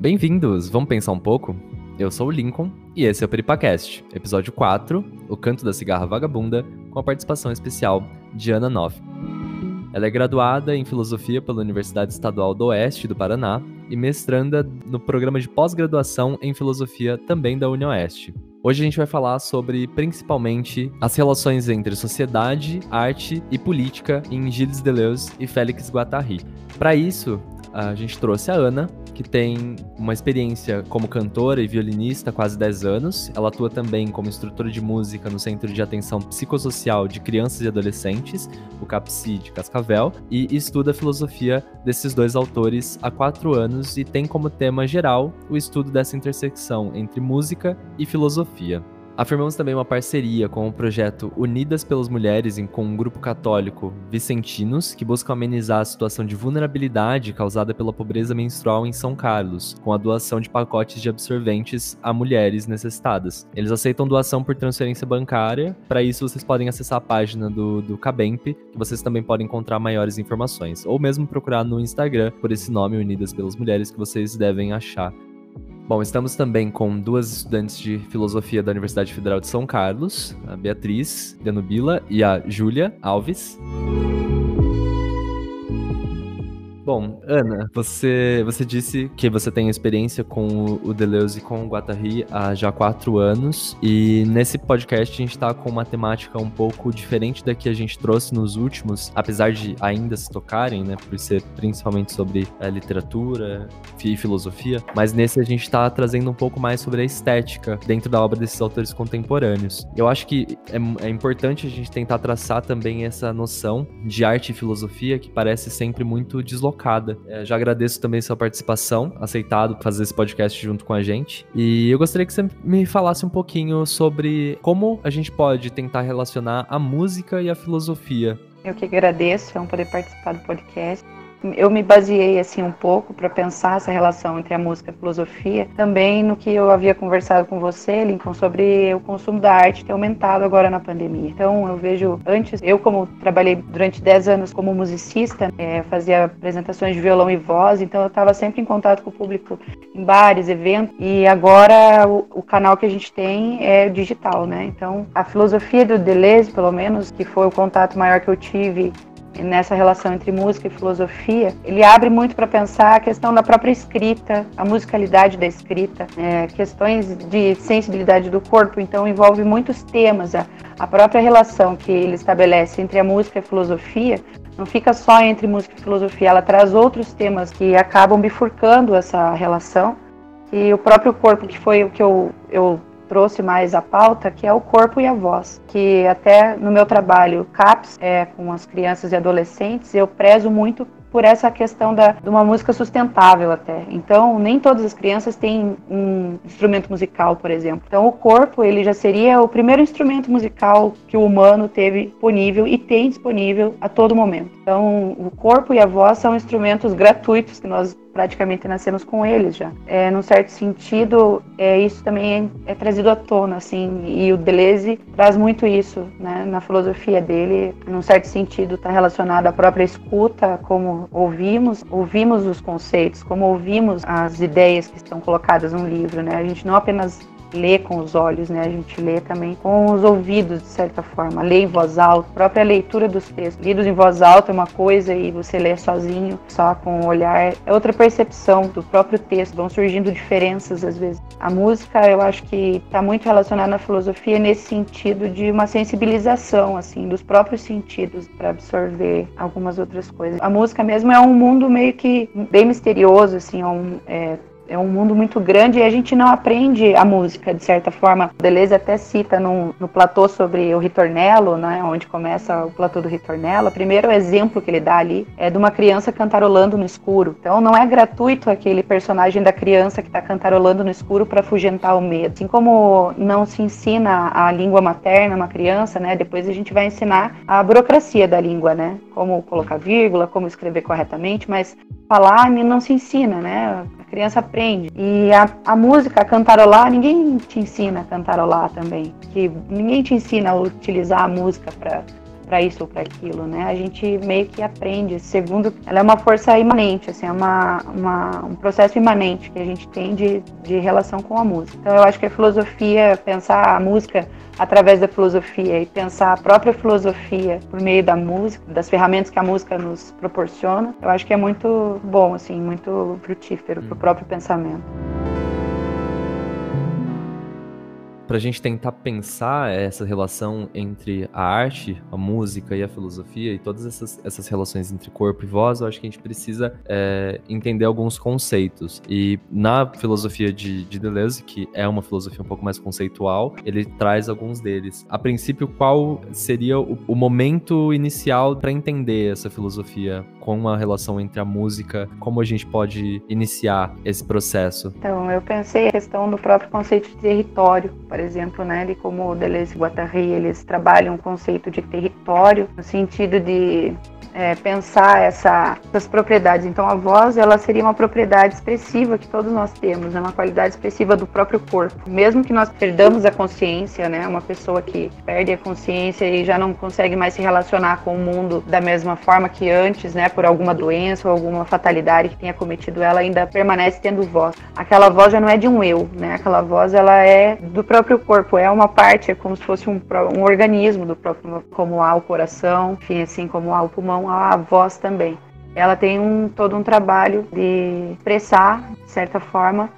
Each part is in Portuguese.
Bem-vindos! Vamos pensar um pouco? Eu sou o Lincoln e esse é o Peripacast, episódio 4, O Canto da Cigarra Vagabunda, com a participação especial de Ana Noff. Ela é graduada em Filosofia pela Universidade Estadual do Oeste do Paraná e mestranda no programa de pós-graduação em Filosofia também da UniOeste. Hoje a gente vai falar sobre principalmente as relações entre sociedade, arte e política em Gilles Deleuze e Félix Guattari. Para isso, a gente trouxe a Ana, que tem uma experiência como cantora e violinista há quase 10 anos. Ela atua também como instrutora de música no Centro de Atenção Psicossocial de Crianças e Adolescentes, o CAPSI de Cascavel, e estuda a filosofia desses dois autores há quatro anos e tem como tema geral o estudo dessa intersecção entre música e filosofia. Afirmamos também uma parceria com o projeto Unidas pelas Mulheres com um grupo católico Vicentinos, que busca amenizar a situação de vulnerabilidade causada pela pobreza menstrual em São Carlos, com a doação de pacotes de absorventes a mulheres necessitadas. Eles aceitam doação por transferência bancária, para isso vocês podem acessar a página do, do Cabemp, que vocês também podem encontrar maiores informações, ou mesmo procurar no Instagram por esse nome Unidas pelas Mulheres que vocês devem achar Bom, estamos também com duas estudantes de filosofia da Universidade Federal de São Carlos, a Beatriz Danubila e a Júlia Alves. Bom, Ana, você, você disse que você tem experiência com o Deleuze e com o Guattari há já quatro anos, e nesse podcast a gente está com uma temática um pouco diferente da que a gente trouxe nos últimos, apesar de ainda se tocarem, né, por ser principalmente sobre a eh, literatura e filosofia, mas nesse a gente está trazendo um pouco mais sobre a estética dentro da obra desses autores contemporâneos. Eu acho que é, é importante a gente tentar traçar também essa noção de arte e filosofia que parece sempre muito deslocada é, já agradeço também sua participação, aceitado fazer esse podcast junto com a gente. E eu gostaria que você me falasse um pouquinho sobre como a gente pode tentar relacionar a música e a filosofia. Eu que agradeço, é um poder participar do podcast eu me baseei assim um pouco para pensar essa relação entre a música e a filosofia, também no que eu havia conversado com você, Lincoln, sobre o consumo da arte ter aumentado agora na pandemia. Então eu vejo antes, eu como trabalhei durante 10 anos como musicista, é, fazia apresentações de violão e voz, então eu estava sempre em contato com o público em bares, eventos, e agora o, o canal que a gente tem é digital, né? Então a filosofia do Deleuze, pelo menos, que foi o contato maior que eu tive nessa relação entre música e filosofia, ele abre muito para pensar a questão da própria escrita, a musicalidade da escrita, é, questões de sensibilidade do corpo, então envolve muitos temas. A, a própria relação que ele estabelece entre a música e a filosofia não fica só entre música e filosofia, ela traz outros temas que acabam bifurcando essa relação. E o próprio corpo, que foi o que eu, eu trouxe mais a pauta, que é o corpo e a voz, que até no meu trabalho CAPS, é, com as crianças e adolescentes, eu prezo muito por essa questão da, de uma música sustentável até. Então, nem todas as crianças têm um instrumento musical, por exemplo. Então, o corpo, ele já seria o primeiro instrumento musical que o humano teve disponível e tem disponível a todo momento. Então, o corpo e a voz são instrumentos gratuitos que nós praticamente nascemos com eles já. É, num certo sentido, é, isso também é, é trazido à tona, assim, e o Deleuze traz muito isso, né, na filosofia dele, num certo sentido está relacionado à própria escuta, como ouvimos, ouvimos os conceitos, como ouvimos as ideias que estão colocadas no livro, né, a gente não apenas lê com os olhos, né? A gente lê também com os ouvidos, de certa forma. Lê em voz alta, a própria leitura dos textos. Lidos em voz alta é uma coisa e você lê sozinho, só com o olhar, é outra percepção do próprio texto. Vão surgindo diferenças às vezes. A música, eu acho que está muito relacionada à filosofia nesse sentido de uma sensibilização, assim, dos próprios sentidos para absorver algumas outras coisas. A música mesmo é um mundo meio que bem misterioso, assim, é um, é, é um mundo muito grande e a gente não aprende a música, de certa forma. Deleuze até cita no, no platô sobre o ritornelo, né, onde começa o platô do ritornelo. O primeiro exemplo que ele dá ali é de uma criança cantarolando no escuro. Então não é gratuito aquele personagem da criança que está cantarolando no escuro para afugentar o medo. Assim como não se ensina a língua materna uma criança, né, depois a gente vai ensinar a burocracia da língua, né, como colocar vírgula, como escrever corretamente, mas falar não se ensina, né? criança aprende. E a, a música, cantarolar, ninguém te ensina a cantarolar também. Que ninguém te ensina a utilizar a música para para isso ou para aquilo, né? A gente meio que aprende. Segundo, ela é uma força imanente, assim, é uma, uma, um processo imanente que a gente tem de, de relação com a música. Então eu acho que a filosofia, pensar a música através da filosofia e pensar a própria filosofia por meio da música, das ferramentas que a música nos proporciona, eu acho que é muito bom, assim, muito frutífero para o próprio pensamento. Para a gente tentar pensar essa relação entre a arte, a música e a filosofia e todas essas, essas relações entre corpo e voz, eu acho que a gente precisa é, entender alguns conceitos. E na filosofia de, de Deleuze, que é uma filosofia um pouco mais conceitual, ele traz alguns deles. A princípio, qual seria o, o momento inicial para entender essa filosofia com a relação entre a música, como a gente pode iniciar esse processo? Então, eu pensei a questão do próprio conceito de território, por por exemplo, né, como Deleuze e Guattari, eles trabalham o conceito de território no sentido de é, pensar essa, essas propriedades. Então, a voz ela seria uma propriedade expressiva que todos nós temos, né? uma qualidade expressiva do próprio corpo. Mesmo que nós perdamos a consciência, né? uma pessoa que perde a consciência e já não consegue mais se relacionar com o mundo da mesma forma que antes, né? por alguma doença ou alguma fatalidade que tenha cometido ela, ainda permanece tendo voz. Aquela voz já não é de um eu, né? aquela voz ela é do próprio corpo, é uma parte, é como se fosse um, um organismo do próprio, como há o coração, enfim, assim como há o pulmão relação à voz também. Ela tem um, todo um trabalho de expressar, de certa forma,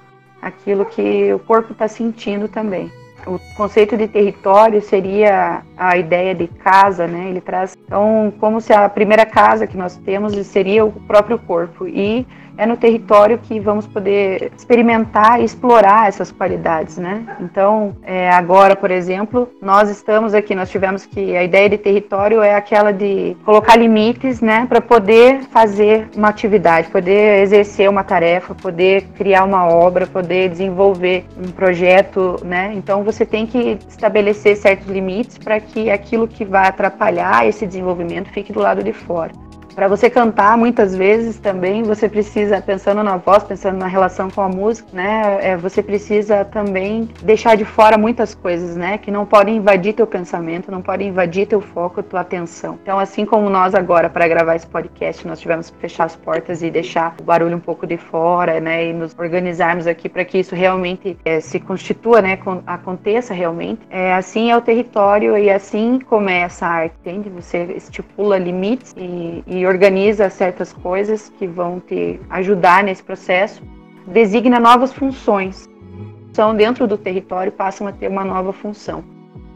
aquilo que o corpo está sentindo também. O conceito de território seria a ideia de casa, né? Ele traz então como se a primeira casa que nós temos seria o próprio corpo e é no território que vamos poder experimentar e explorar essas qualidades, né? Então, é, agora, por exemplo, nós estamos aqui, nós tivemos que a ideia de território é aquela de colocar limites, né, para poder fazer uma atividade, poder exercer uma tarefa, poder criar uma obra, poder desenvolver um projeto, né? Então, você tem que estabelecer certos limites para que aquilo que vai atrapalhar esse desenvolvimento fique do lado de fora. Para você cantar, muitas vezes também você precisa, pensando na voz, pensando na relação com a música, né? É, você precisa também deixar de fora muitas coisas, né? Que não podem invadir teu pensamento, não podem invadir teu foco, tua atenção. Então, assim como nós agora, para gravar esse podcast, nós tivemos que fechar as portas e deixar o barulho um pouco de fora, né? E nos organizarmos aqui para que isso realmente é, se constitua, né? Aconteça realmente. É, assim é o território e assim começa a arte, entende? Você estipula limites e, e organiza certas coisas que vão te ajudar nesse processo, designa novas funções. São dentro do território passam a ter uma nova função.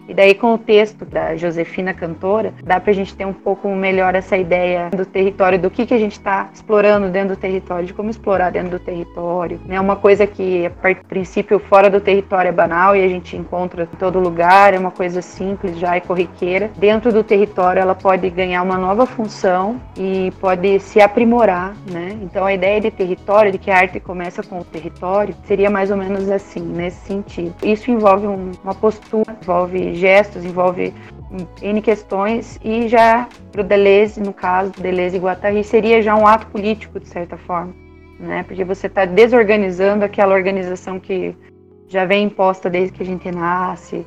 E daí, com o texto da Josefina Cantora, dá para a gente ter um pouco melhor essa ideia do território, do que, que a gente está explorando dentro do território, de como explorar dentro do território. É né? uma coisa que, a princípio, fora do território é banal e a gente encontra em todo lugar, é uma coisa simples já e corriqueira. Dentro do território, ela pode ganhar uma nova função e pode se aprimorar. Né? Então, a ideia de território, de que a arte começa com o território, seria mais ou menos assim, nesse sentido. Isso envolve um, uma postura, envolve gestos, envolve N questões, e já para o Deleuze, no caso, Deleuze e Guattari, seria já um ato político, de certa forma, né? porque você está desorganizando aquela organização que já vem imposta desde que a gente nasce,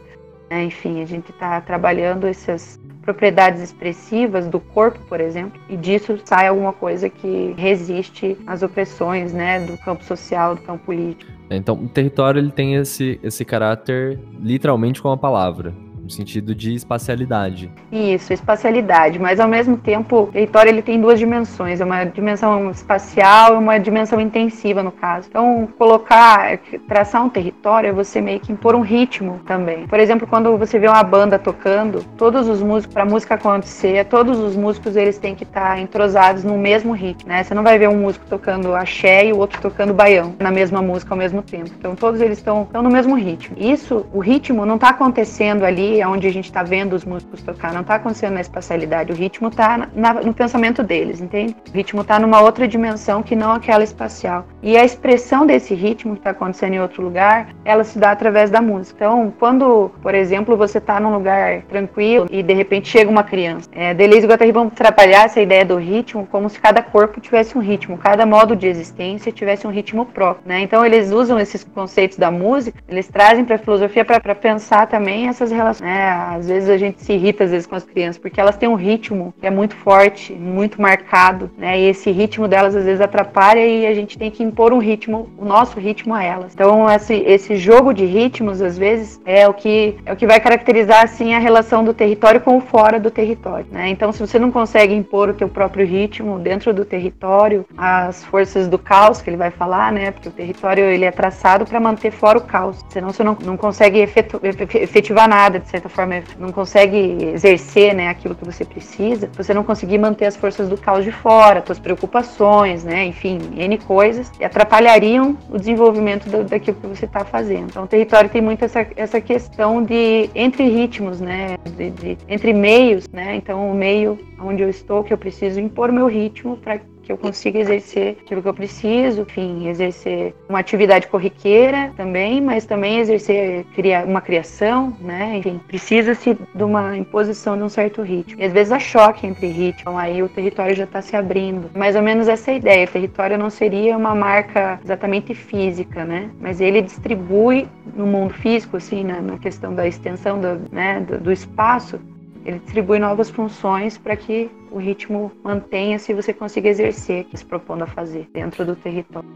né? enfim, a gente está trabalhando essas propriedades expressivas do corpo, por exemplo, e disso sai alguma coisa que resiste às opressões, né, do campo social, do campo político. Então, o território ele tem esse, esse caráter literalmente com a palavra no sentido de espacialidade. Isso, espacialidade, mas ao mesmo tempo, o território ele tem duas dimensões, é uma dimensão espacial e uma dimensão intensiva no caso. Então, colocar, traçar um território é você meio que impor um ritmo também. Por exemplo, quando você vê uma banda tocando, todos os músicos, para a música acontecer, todos os músicos eles têm que estar tá entrosados no mesmo ritmo, né? Você não vai ver um músico tocando axé e o outro tocando baião na mesma música ao mesmo tempo. Então, todos eles estão no mesmo ritmo. Isso, o ritmo não está acontecendo ali onde a gente está vendo os músicos tocar, não está acontecendo na espacialidade, o ritmo está no pensamento deles, entende? O ritmo está numa outra dimensão que não aquela espacial. E a expressão desse ritmo que está acontecendo em outro lugar, ela se dá através da música. Então, quando, por exemplo, você está num lugar tranquilo e de repente chega uma criança, é, Deleuze e Guattari vão trabalhar essa ideia do ritmo como se cada corpo tivesse um ritmo, cada modo de existência tivesse um ritmo próprio, né? Então, eles usam esses conceitos da música, eles trazem para a filosofia para pensar também essas relações né? Às vezes a gente se irrita às vezes com as crianças porque elas têm um ritmo que é muito forte, muito marcado, né? E esse ritmo delas às vezes atrapalha e a gente tem que impor um ritmo, o nosso ritmo a elas. Então esse, esse jogo de ritmos às vezes é o que é o que vai caracterizar assim a relação do território com o fora do território, né? Então se você não consegue impor o teu próprio ritmo dentro do território, as forças do caos que ele vai falar, né? Porque o território ele é traçado para manter fora o caos, senão você não, não consegue efetivar nada de certa forma, não consegue exercer, né, aquilo que você precisa. Você não conseguir manter as forças do caos de fora, suas preocupações, né? Enfim, N coisas, atrapalhariam o desenvolvimento do, daquilo que você está fazendo. Então, o território tem muito essa, essa questão de entre ritmos, né? De, de, entre meios, né? Então, o meio onde eu estou, que eu preciso impor meu ritmo para que eu consiga exercer aquilo que eu preciso, enfim, exercer uma atividade corriqueira também, mas também exercer uma criação, né? Enfim, precisa-se de uma imposição de um certo ritmo. E às vezes há choque entre ritmos, então aí o território já está se abrindo. Mais ou menos essa é ideia. O território não seria uma marca exatamente física, né? Mas ele distribui no mundo físico, assim, na, na questão da extensão do, né, do, do espaço, ele distribui novas funções para que o ritmo mantenha-se e você consiga exercer o que se propondo a fazer dentro do território.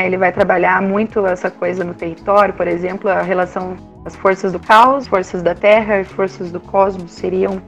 Ele vai trabalhar muito essa coisa no território, por exemplo, a relação das forças do caos, forças da terra e forças do cosmos seriam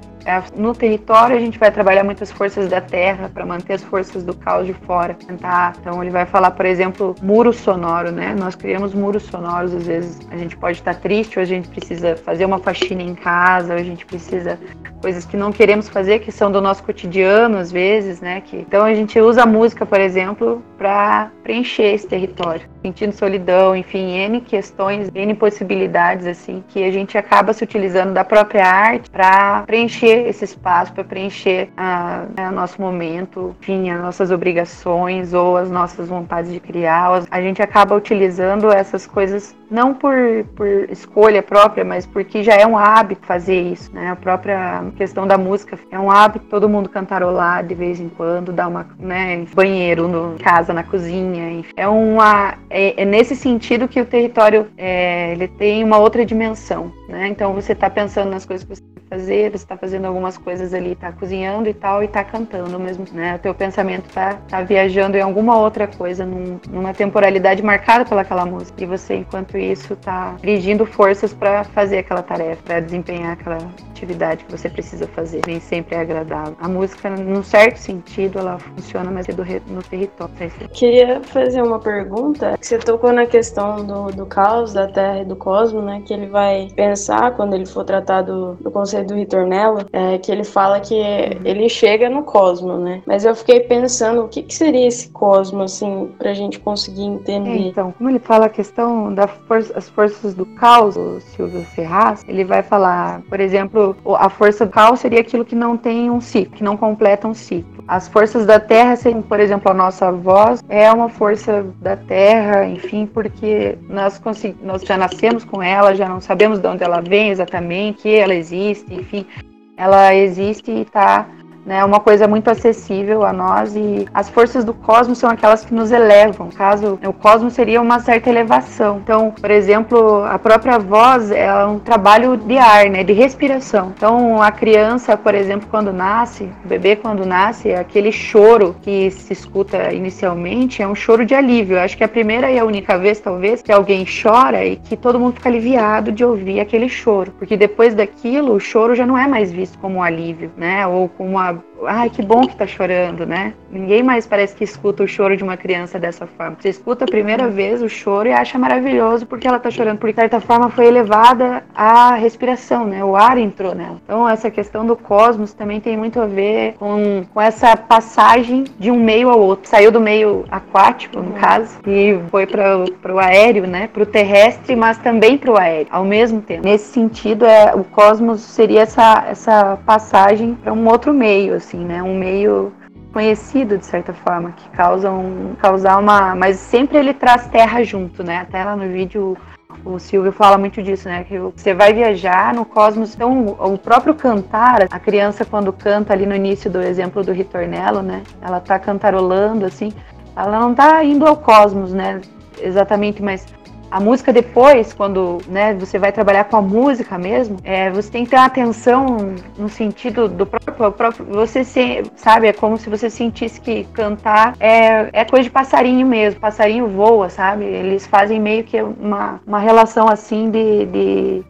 no território a gente vai trabalhar muitas forças da terra para manter as forças do caos de fora. Tentar. Então ele vai falar, por exemplo, muro sonoro, né? Nós criamos muros sonoros, às vezes a gente pode estar triste, ou a gente precisa fazer uma faxina em casa, ou a gente precisa coisas que não queremos fazer, que são do nosso cotidiano, às vezes, né? Que, então a gente usa a música, por exemplo, para preencher esse território, sentindo solidão, enfim, N questões, N possibilidades, assim, que a gente acaba se utilizando da própria arte para preencher esse espaço, para preencher né, o nosso momento, enfim, as nossas obrigações ou as nossas vontades de criar. A gente acaba utilizando essas coisas não por, por escolha própria, mas porque já é um hábito fazer isso, né? A própria questão da música é um hábito todo mundo cantarolar de vez em quando, dar uma, né, banheiro no casa, na cozinha, enfim. é uma é, é nesse sentido que o território é, ele tem uma outra dimensão, né? Então você está pensando nas coisas que você fazer, você está fazendo algumas coisas ali, está cozinhando e tal, e está cantando mesmo, né? O teu pensamento está tá viajando em alguma outra coisa, num, numa temporalidade marcada pelaquela música. E você, enquanto isso, está dirigindo forças para fazer aquela tarefa, para desempenhar aquela atividade que você precisa fazer. Nem sempre é agradável. A música, num certo sentido, ela funciona mais no território. Queria fazer uma pergunta. Você tocou na questão do, do caos, da Terra e do cosmos, né? Que ele vai pensar quando ele for tratar do, do do Ritornello, é, que ele fala que ele chega no cosmo, né? Mas eu fiquei pensando o que, que seria esse cosmo, assim, pra gente conseguir entender. É, então, como ele fala a questão das for as forças do caos, o Silvio Ferraz, ele vai falar, por exemplo, a força do caos seria aquilo que não tem um ciclo, que não completa um ciclo. As forças da Terra, seriam, por exemplo, a nossa voz é uma força da Terra, enfim, porque nós, nós já nascemos com ela, já não sabemos de onde ela vem exatamente, que ela existe, enfim, ela existe e está né, uma coisa muito acessível a nós e as forças do cosmos são aquelas que nos elevam. Caso o cosmos seria uma certa elevação. Então, por exemplo, a própria voz é um trabalho de ar, né, de respiração. Então, a criança, por exemplo, quando nasce, o bebê quando nasce, aquele choro que se escuta inicialmente é um choro de alívio. Eu acho que é a primeira e a única vez, talvez, que alguém chora e que todo mundo fica aliviado de ouvir aquele choro, porque depois daquilo o choro já não é mais visto como um alívio, né, ou como uma obrigado ai, que bom que tá chorando, né? Ninguém mais parece que escuta o choro de uma criança dessa forma. Você escuta a primeira vez o choro e acha maravilhoso porque ela tá chorando, porque de certa forma foi elevada a respiração, né? O ar entrou nela. Então, essa questão do cosmos também tem muito a ver com, com essa passagem de um meio ao outro. Saiu do meio aquático, no caso, e foi para o aéreo, né? Para o terrestre, mas também para o aéreo, ao mesmo tempo. Nesse sentido, é, o cosmos seria essa, essa passagem para um outro meio, assim, né? Um meio conhecido de certa forma, que causa um, causar uma, mas sempre ele traz terra junto, né? Até lá no vídeo o Silvio fala muito disso, né? Que você vai viajar no cosmos. Então, o próprio cantar, a criança quando canta ali no início do exemplo do Ritornello, né? Ela tá cantarolando assim, ela não tá indo ao cosmos, né? Exatamente, mas A música depois, quando né, você vai trabalhar com a música mesmo, é, você tem que ter uma atenção no sentido do próprio, próprio você se, sabe, é como se você sentisse que cantar é, é coisa de passarinho mesmo, passarinho voa, sabe? Eles fazem meio que uma, uma relação assim de, de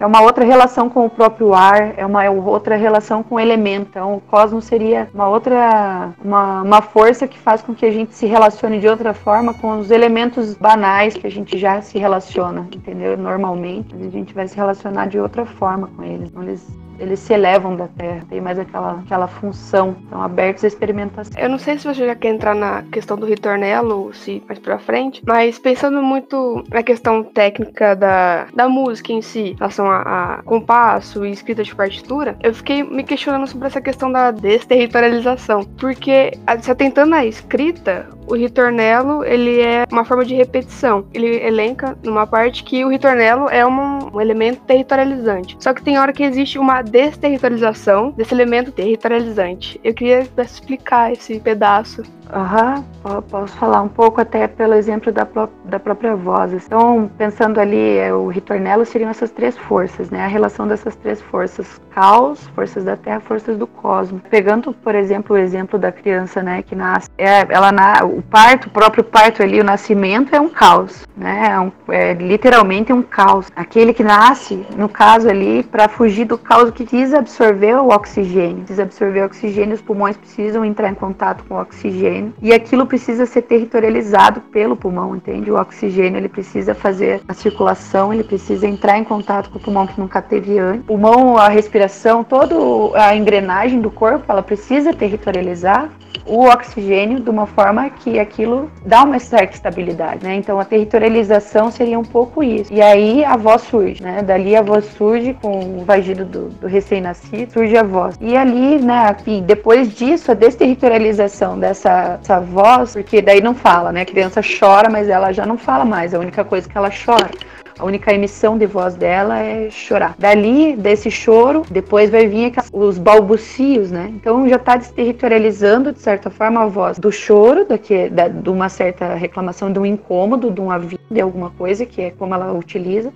é uma outra relação com o próprio ar, é uma outra relação com o elemento. Então, o cosmos seria uma outra, uma, uma força que faz com que a gente se relacione de outra forma com os elementos banais que a gente já se relaciona, entendeu? Normalmente, a gente vai se relacionar de outra forma com eles. Então, eles eles se elevam da Terra, tem mais aquela, aquela função, estão abertos à experimentação. Eu não sei se você já quer entrar na questão do ritornelo, se mais pra frente, mas pensando muito na questão técnica da, da música em si, em relação a, a compasso e escrita de partitura, eu fiquei me questionando sobre essa questão da desterritorialização, porque se atentando à escrita, o ritornelo ele é uma forma de repetição. Ele elenca numa parte que o ritornelo é um, um elemento territorializante. Só que tem hora que existe uma desterritorialização desse elemento territorializante. Eu queria explicar esse pedaço. Aham, uhum, posso falar um pouco até pelo exemplo da, pró da própria voz. Então, pensando ali, é, o ritornelo seriam essas três forças, né? A relação dessas três forças: caos, forças da terra, forças do cosmos. Pegando, por exemplo, o exemplo da criança, né, que nasce, é, ela na, o parto, o próprio parto ali, o nascimento é um caos, né? É, um, é literalmente um caos. Aquele que nasce, no caso ali, para fugir do caos, precisa absorver o oxigênio, precisa absorver o oxigênio, os pulmões precisam entrar em contato com o oxigênio e aquilo precisa ser territorializado pelo pulmão, entende? O oxigênio ele precisa fazer a circulação, ele precisa entrar em contato com o pulmão que nunca teve antes. O pulmão, a respiração, toda a engrenagem do corpo, ela precisa territorializar o oxigênio de uma forma que aquilo dá uma certa estabilidade, né? Então a territorialização seria um pouco isso. E aí a voz surge, né? Dali a voz surge com o vagido do, do recém-nascido, surge a voz. E ali, né, enfim, depois disso, a desterritorialização dessa essa voz, porque daí não fala, né? A criança chora, mas ela já não fala mais, a única coisa que ela chora. A única emissão de voz dela é chorar. Dali, desse choro, depois vai vir os balbucios, né? Então já está desterritorializando, de certa forma, a voz do choro, daqui, da, de uma certa reclamação, de um incômodo, de um aviso, de alguma coisa, que é como ela utiliza,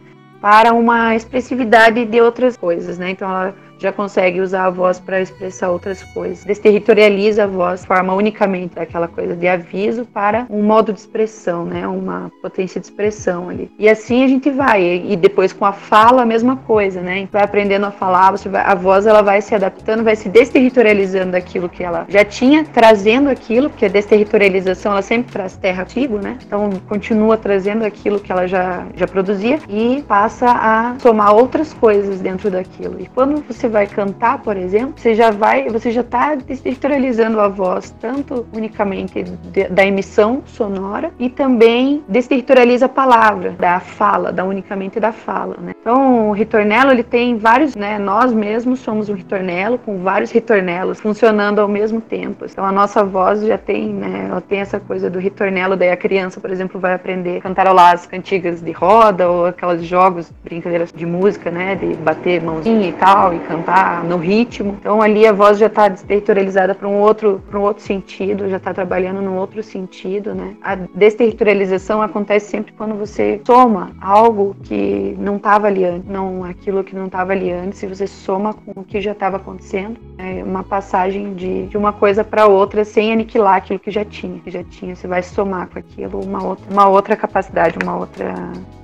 para uma expressividade de outras coisas, né? Então ela já consegue usar a voz para expressar outras coisas. Desterritorializa a voz, forma unicamente aquela coisa de aviso para um modo de expressão, né? Uma potência de expressão ali. E assim a gente vai. E depois com a fala a mesma coisa, né? Vai aprendendo a falar, você vai, a voz ela vai se adaptando, vai se desterritorializando daquilo que ela já tinha, trazendo aquilo, porque a desterritorialização ela sempre traz terra antigo, né? Então continua trazendo aquilo que ela já, já produzia e passa a somar outras coisas dentro daquilo. E quando você você vai cantar, por exemplo, você já vai, você já está desterritorializando a voz, tanto unicamente de, da emissão sonora e também desterritorializa a palavra, da fala, da unicamente da fala, né? Então, o ritornelo, ele tem vários, né? Nós mesmos somos um ritornelo com vários ritornelos funcionando ao mesmo tempo. Então, a nossa voz já tem, né? Ela tem essa coisa do ritornelo, daí a criança, por exemplo, vai aprender a cantarolar as cantigas de roda ou aqueles jogos, brincadeiras de música, né? De bater mãozinha e tal, e cantar cantar no ritmo. Então ali a voz já está desterritorializada para um outro para um outro sentido, já está trabalhando num outro sentido, né? A desterritorialização acontece sempre quando você soma algo que não estava ali antes, não aquilo que não estava ali antes, e você soma com o que já estava acontecendo, é uma passagem de, de uma coisa para outra sem aniquilar aquilo que já tinha, que já tinha, você vai somar com aquilo uma outra uma outra capacidade, uma outra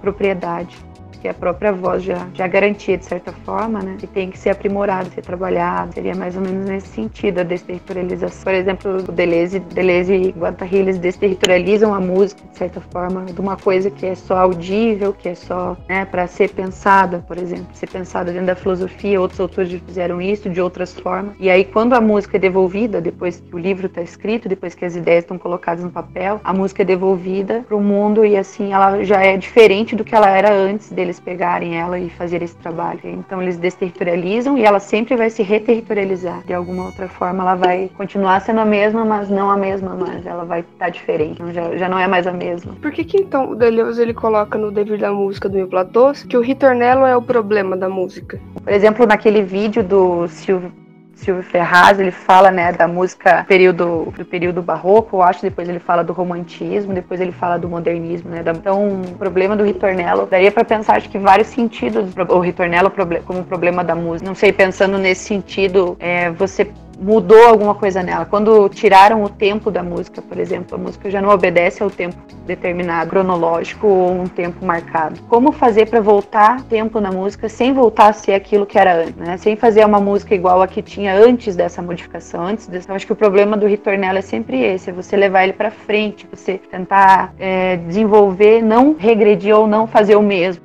propriedade que a própria voz já, já garantia de certa forma, né? E tem que ser aprimorado, ser trabalhado. Seria mais ou menos nesse sentido a desterritorialização. Por exemplo, o Deleuze, Deleuze e Guattari, eles desterritorializam a música de certa forma de uma coisa que é só audível, que é só, né, para ser pensada, por exemplo, ser pensada dentro da filosofia. Outros autores fizeram isso de outras formas. E aí quando a música é devolvida, depois que o livro está escrito, depois que as ideias estão colocadas no papel, a música é devolvida para o mundo e assim ela já é diferente do que ela era antes dele eles pegarem ela e fazer esse trabalho. Então eles desterritorializam e ela sempre vai se reterritorializar. De alguma outra forma ela vai continuar sendo a mesma, mas não a mesma mais. Ela vai estar tá diferente. Então já, já não é mais a mesma. Por que, que então o Deleuze ele coloca no dever da música do Mil Platôs que o ritornelo é o problema da música? Por exemplo, naquele vídeo do Silvio Silvio Ferraz, ele fala, né, da música período, do período barroco, eu acho, depois ele fala do romantismo, depois ele fala do modernismo, né, então o problema do ritornello, daria para pensar, acho que vários sentidos, o ritornello como problema da música, não sei, pensando nesse sentido, é, você mudou alguma coisa nela. Quando tiraram o tempo da música, por exemplo, a música já não obedece ao tempo determinado, cronológico ou um tempo marcado. Como fazer para voltar tempo na música sem voltar a ser aquilo que era antes, né? Sem fazer uma música igual a que tinha antes dessa modificação, antes dessa. Eu acho que o problema do ritornello é sempre esse, é você levar ele para frente, você tentar é, desenvolver, não regredir ou não fazer o mesmo.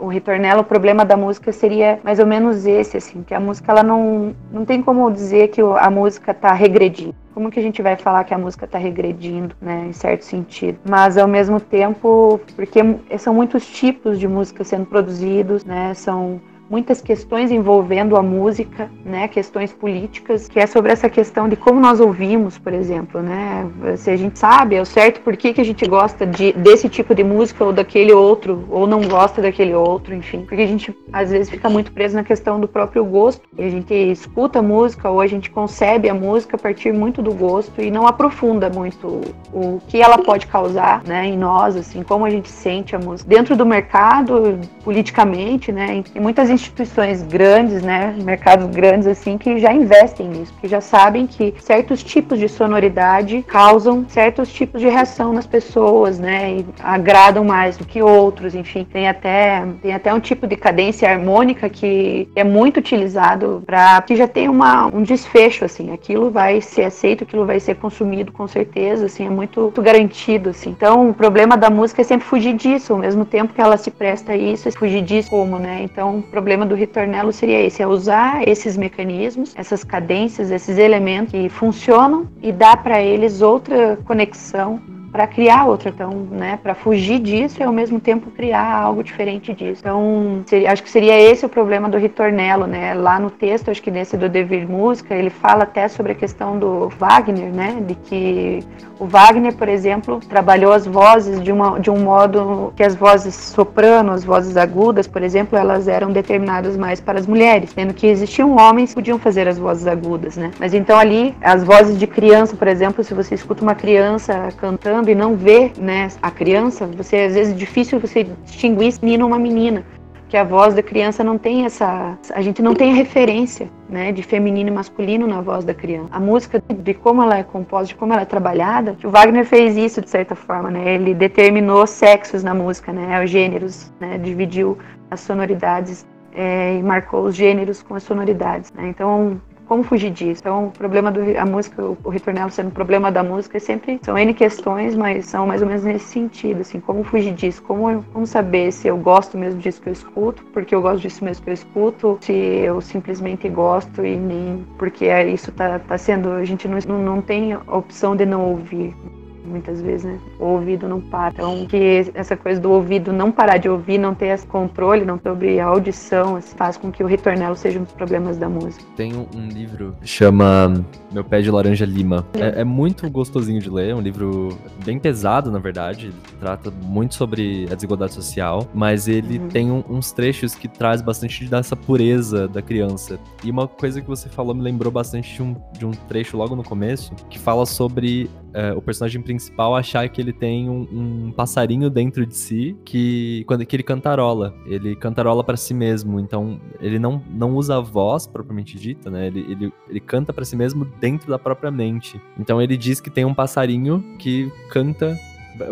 O, o ritornello, o problema da música seria mais ou menos esse, assim, que a música ela não, não tem como dizer que a música está regredindo. Como que a gente vai falar que a música está regredindo, né, em certo sentido? Mas ao mesmo tempo, porque são muitos tipos de música sendo produzidos, né, são muitas questões envolvendo a música, né, questões políticas, que é sobre essa questão de como nós ouvimos, por exemplo, né, se a gente sabe, é o certo por que, que a gente gosta de, desse tipo de música ou daquele outro, ou não gosta daquele outro, enfim, porque a gente às vezes fica muito preso na questão do próprio gosto, e a gente escuta a música ou a gente concebe a música a partir muito do gosto e não aprofunda muito o que ela pode causar, né, em nós, assim, como a gente sente a música. Dentro do mercado, politicamente, né, em muitas instituições grandes, né, mercados grandes assim, que já investem nisso, que já sabem que certos tipos de sonoridade causam certos tipos de reação nas pessoas, né, e agradam mais do que outros, enfim, tem até tem até um tipo de cadência harmônica que é muito utilizado para que já tem uma, um desfecho assim, aquilo vai ser aceito, aquilo vai ser consumido com certeza, assim, é muito, muito garantido assim. Então, o problema da música é sempre fugir disso, ao mesmo tempo que ela se presta a isso, é fugir disso como, né? Então, o problema do ritornelo seria esse, é usar esses mecanismos, essas cadências, esses elementos que funcionam e dar para eles outra conexão para criar outra, então, né, para fugir disso e ao mesmo tempo criar algo diferente disso. Então, seria, acho que seria esse o problema do ritornelo, né? Lá no texto, acho que nesse do Devir Música, ele fala até sobre a questão do Wagner, né, de que o Wagner, por exemplo, trabalhou as vozes de, uma, de um modo que as vozes soprano, as vozes agudas, por exemplo, elas eram determinadas mais para as mulheres, sendo que existiam homens que podiam fazer as vozes agudas, né? Mas então ali, as vozes de criança, por exemplo, se você escuta uma criança cantando e não vê né, a criança, você às vezes é difícil você distinguir se menino ou uma menina. Que a voz da criança não tem essa. A gente não tem a referência né, de feminino e masculino na voz da criança. A música, de como ela é composta, de como ela é trabalhada, o Wagner fez isso de certa forma, né? Ele determinou sexos na música, né? Os gêneros, né? Dividiu as sonoridades é, e marcou os gêneros com as sonoridades. Né? Então, como fugir disso? Então, o problema da música, o ritornelo sendo o problema da música, é sempre são N questões, mas são mais ou menos nesse sentido, assim, como fugir disso? Como, como saber se eu gosto mesmo disso que eu escuto, porque eu gosto disso mesmo que eu escuto, se eu simplesmente gosto e nem porque isso tá, tá sendo, a gente não, não tem a opção de não ouvir muitas vezes, né? O ouvido não para. Então, que essa coisa do ouvido não parar de ouvir, não ter esse controle, não ter sobre a audição, assim, faz com que o ritornelo seja um dos problemas da música. Tem um livro que chama Meu Pé de Laranja Lima. É, é muito gostosinho de ler, é um livro bem pesado, na verdade. Ele trata muito sobre a desigualdade social, mas ele uhum. tem um, uns trechos que traz bastante dessa pureza da criança. E uma coisa que você falou me lembrou bastante de um, de um trecho logo no começo, que fala sobre é, o personagem principal achar que ele tem um, um, passarinho dentro de si que quando que ele cantarola, ele cantarola para si mesmo. Então ele não, não usa a voz propriamente dita, né? Ele, ele, ele canta para si mesmo dentro da própria mente. Então ele diz que tem um passarinho que canta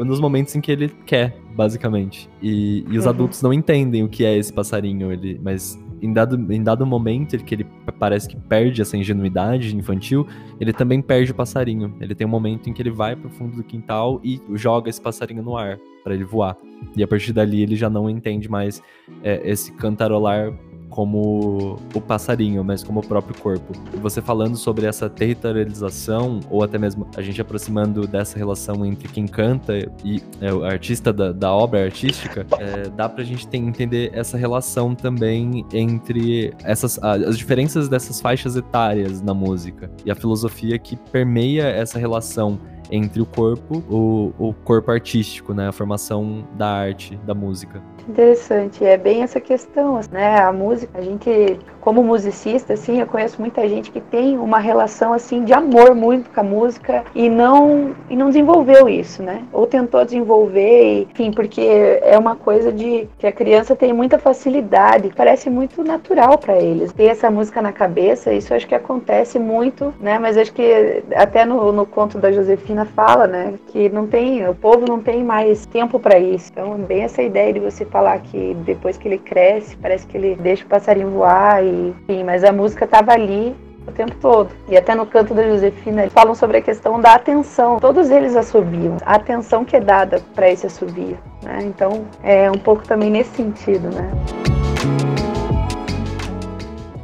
nos momentos em que ele quer, basicamente. E, e os uhum. adultos não entendem o que é esse passarinho, ele, mas em dado, em dado momento que ele parece que perde essa ingenuidade infantil, ele também perde o passarinho. Ele tem um momento em que ele vai pro fundo do quintal e joga esse passarinho no ar para ele voar. E a partir dali ele já não entende mais é, esse cantarolar como o passarinho, mas como o próprio corpo. Você falando sobre essa territorialização, ou até mesmo a gente aproximando dessa relação entre quem canta e é, o artista da, da obra artística, é, dá pra gente ter, entender essa relação também entre essas as diferenças dessas faixas etárias na música e a filosofia que permeia essa relação entre o corpo, o, o corpo artístico, né? A formação da arte, da música. Interessante, é bem essa questão, né? A música, a gente, como musicista, assim, eu conheço muita gente que tem uma relação assim de amor muito com a música e não e não desenvolveu isso, né? Ou tentou desenvolver, enfim, porque é uma coisa de que a criança tem muita facilidade, parece muito natural para eles ter essa música na cabeça. Isso acho que acontece muito, né? Mas acho que até no, no conto da Josefina fala, né, que não tem, o povo não tem mais tempo para isso. Então, bem essa ideia de você falar que depois que ele cresce, parece que ele deixa o passarinho voar e, enfim, mas a música estava ali o tempo todo. E até no canto da Josefina, eles falam sobre a questão da atenção. Todos eles assobiam, a atenção que é dada para esse assobio. Né? Então, é um pouco também nesse sentido, né?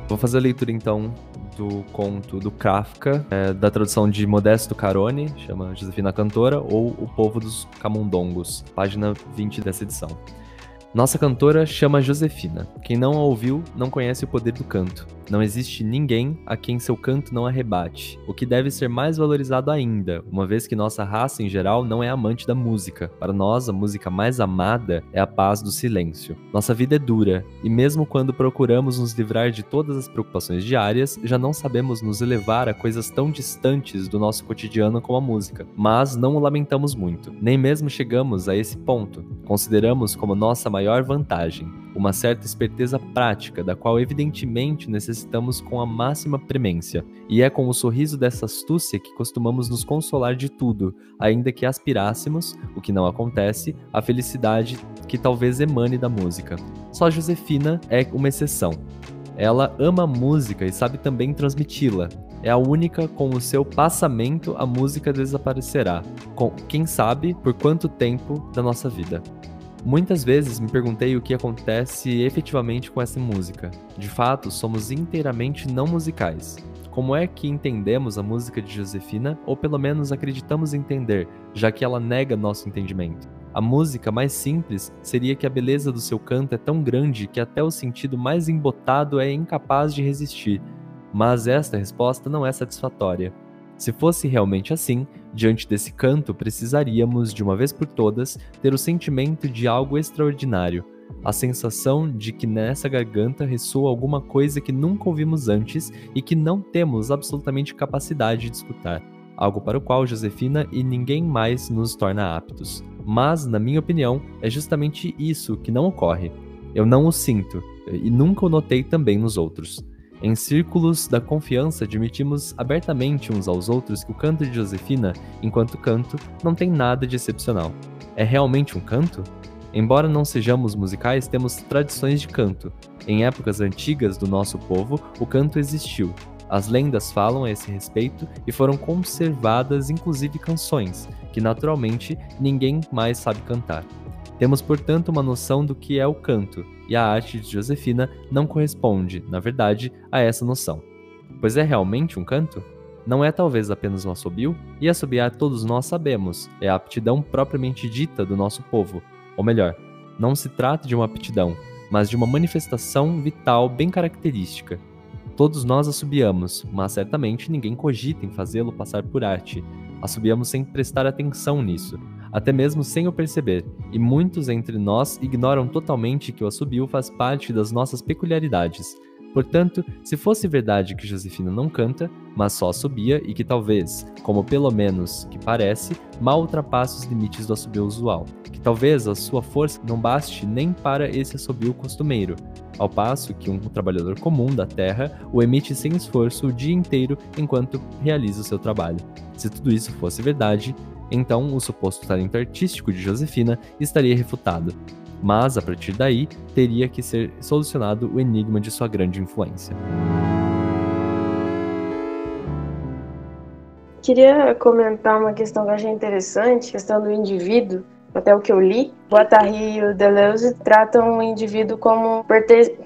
Vou fazer a leitura então do conto do Kafka, é, da tradução de Modesto Carone, chama Josefina Cantora, ou O Povo dos Camundongos, página 20 dessa edição. Nossa cantora chama Josefina. Quem não a ouviu não conhece o poder do canto. Não existe ninguém a quem seu canto não arrebate, o que deve ser mais valorizado ainda, uma vez que nossa raça em geral não é amante da música. Para nós, a música mais amada é a paz do silêncio. Nossa vida é dura, e mesmo quando procuramos nos livrar de todas as preocupações diárias, já não sabemos nos elevar a coisas tão distantes do nosso cotidiano como a música. Mas não o lamentamos muito, nem mesmo chegamos a esse ponto. Consideramos como nossa maior vantagem uma certa esperteza prática, da qual evidentemente necessitamos com a máxima premência, e é com o sorriso dessa astúcia que costumamos nos consolar de tudo, ainda que aspirássemos, o que não acontece, a felicidade que talvez emane da música. Só Josefina é uma exceção. Ela ama a música e sabe também transmiti-la. É a única com o seu passamento a música desaparecerá, com quem sabe por quanto tempo da nossa vida. Muitas vezes me perguntei o que acontece efetivamente com essa música. De fato, somos inteiramente não musicais. Como é que entendemos a música de Josefina, ou pelo menos acreditamos entender, já que ela nega nosso entendimento? A música mais simples seria que a beleza do seu canto é tão grande que até o sentido mais embotado é incapaz de resistir. Mas esta resposta não é satisfatória. Se fosse realmente assim, diante desse canto precisaríamos, de uma vez por todas, ter o sentimento de algo extraordinário, a sensação de que nessa garganta ressoa alguma coisa que nunca ouvimos antes e que não temos absolutamente capacidade de escutar, algo para o qual Josefina e ninguém mais nos torna aptos. Mas, na minha opinião, é justamente isso que não ocorre. Eu não o sinto, e nunca o notei também nos outros. Em círculos da confiança, admitimos abertamente uns aos outros que o canto de Josefina, enquanto canto, não tem nada de excepcional. É realmente um canto? Embora não sejamos musicais, temos tradições de canto. Em épocas antigas do nosso povo, o canto existiu. As lendas falam a esse respeito e foram conservadas inclusive canções, que naturalmente ninguém mais sabe cantar. Temos, portanto, uma noção do que é o canto, e a arte de Josefina não corresponde, na verdade, a essa noção. Pois é realmente um canto? Não é talvez apenas um assobio? E assobiar todos nós sabemos, é a aptidão propriamente dita do nosso povo. Ou melhor, não se trata de uma aptidão, mas de uma manifestação vital bem característica. Todos nós assobiamos, mas certamente ninguém cogita em fazê-lo passar por arte. Assobiamos sem prestar atenção nisso até mesmo sem o perceber, e muitos entre nós ignoram totalmente que o assobio faz parte das nossas peculiaridades. Portanto, se fosse verdade que Josefina não canta, mas só assobia e que talvez, como pelo menos que parece, mal ultrapasse os limites do assobio usual, que talvez a sua força não baste nem para esse assobio costumeiro, ao passo que um trabalhador comum da terra o emite sem esforço o dia inteiro enquanto realiza o seu trabalho. Se tudo isso fosse verdade, então o suposto talento artístico de Josefina estaria refutado. Mas, a partir daí, teria que ser solucionado o enigma de sua grande influência. Queria comentar uma questão que eu achei interessante, questão do indivíduo, até o que eu li. Guattari e o Deleuze tratam o indivíduo como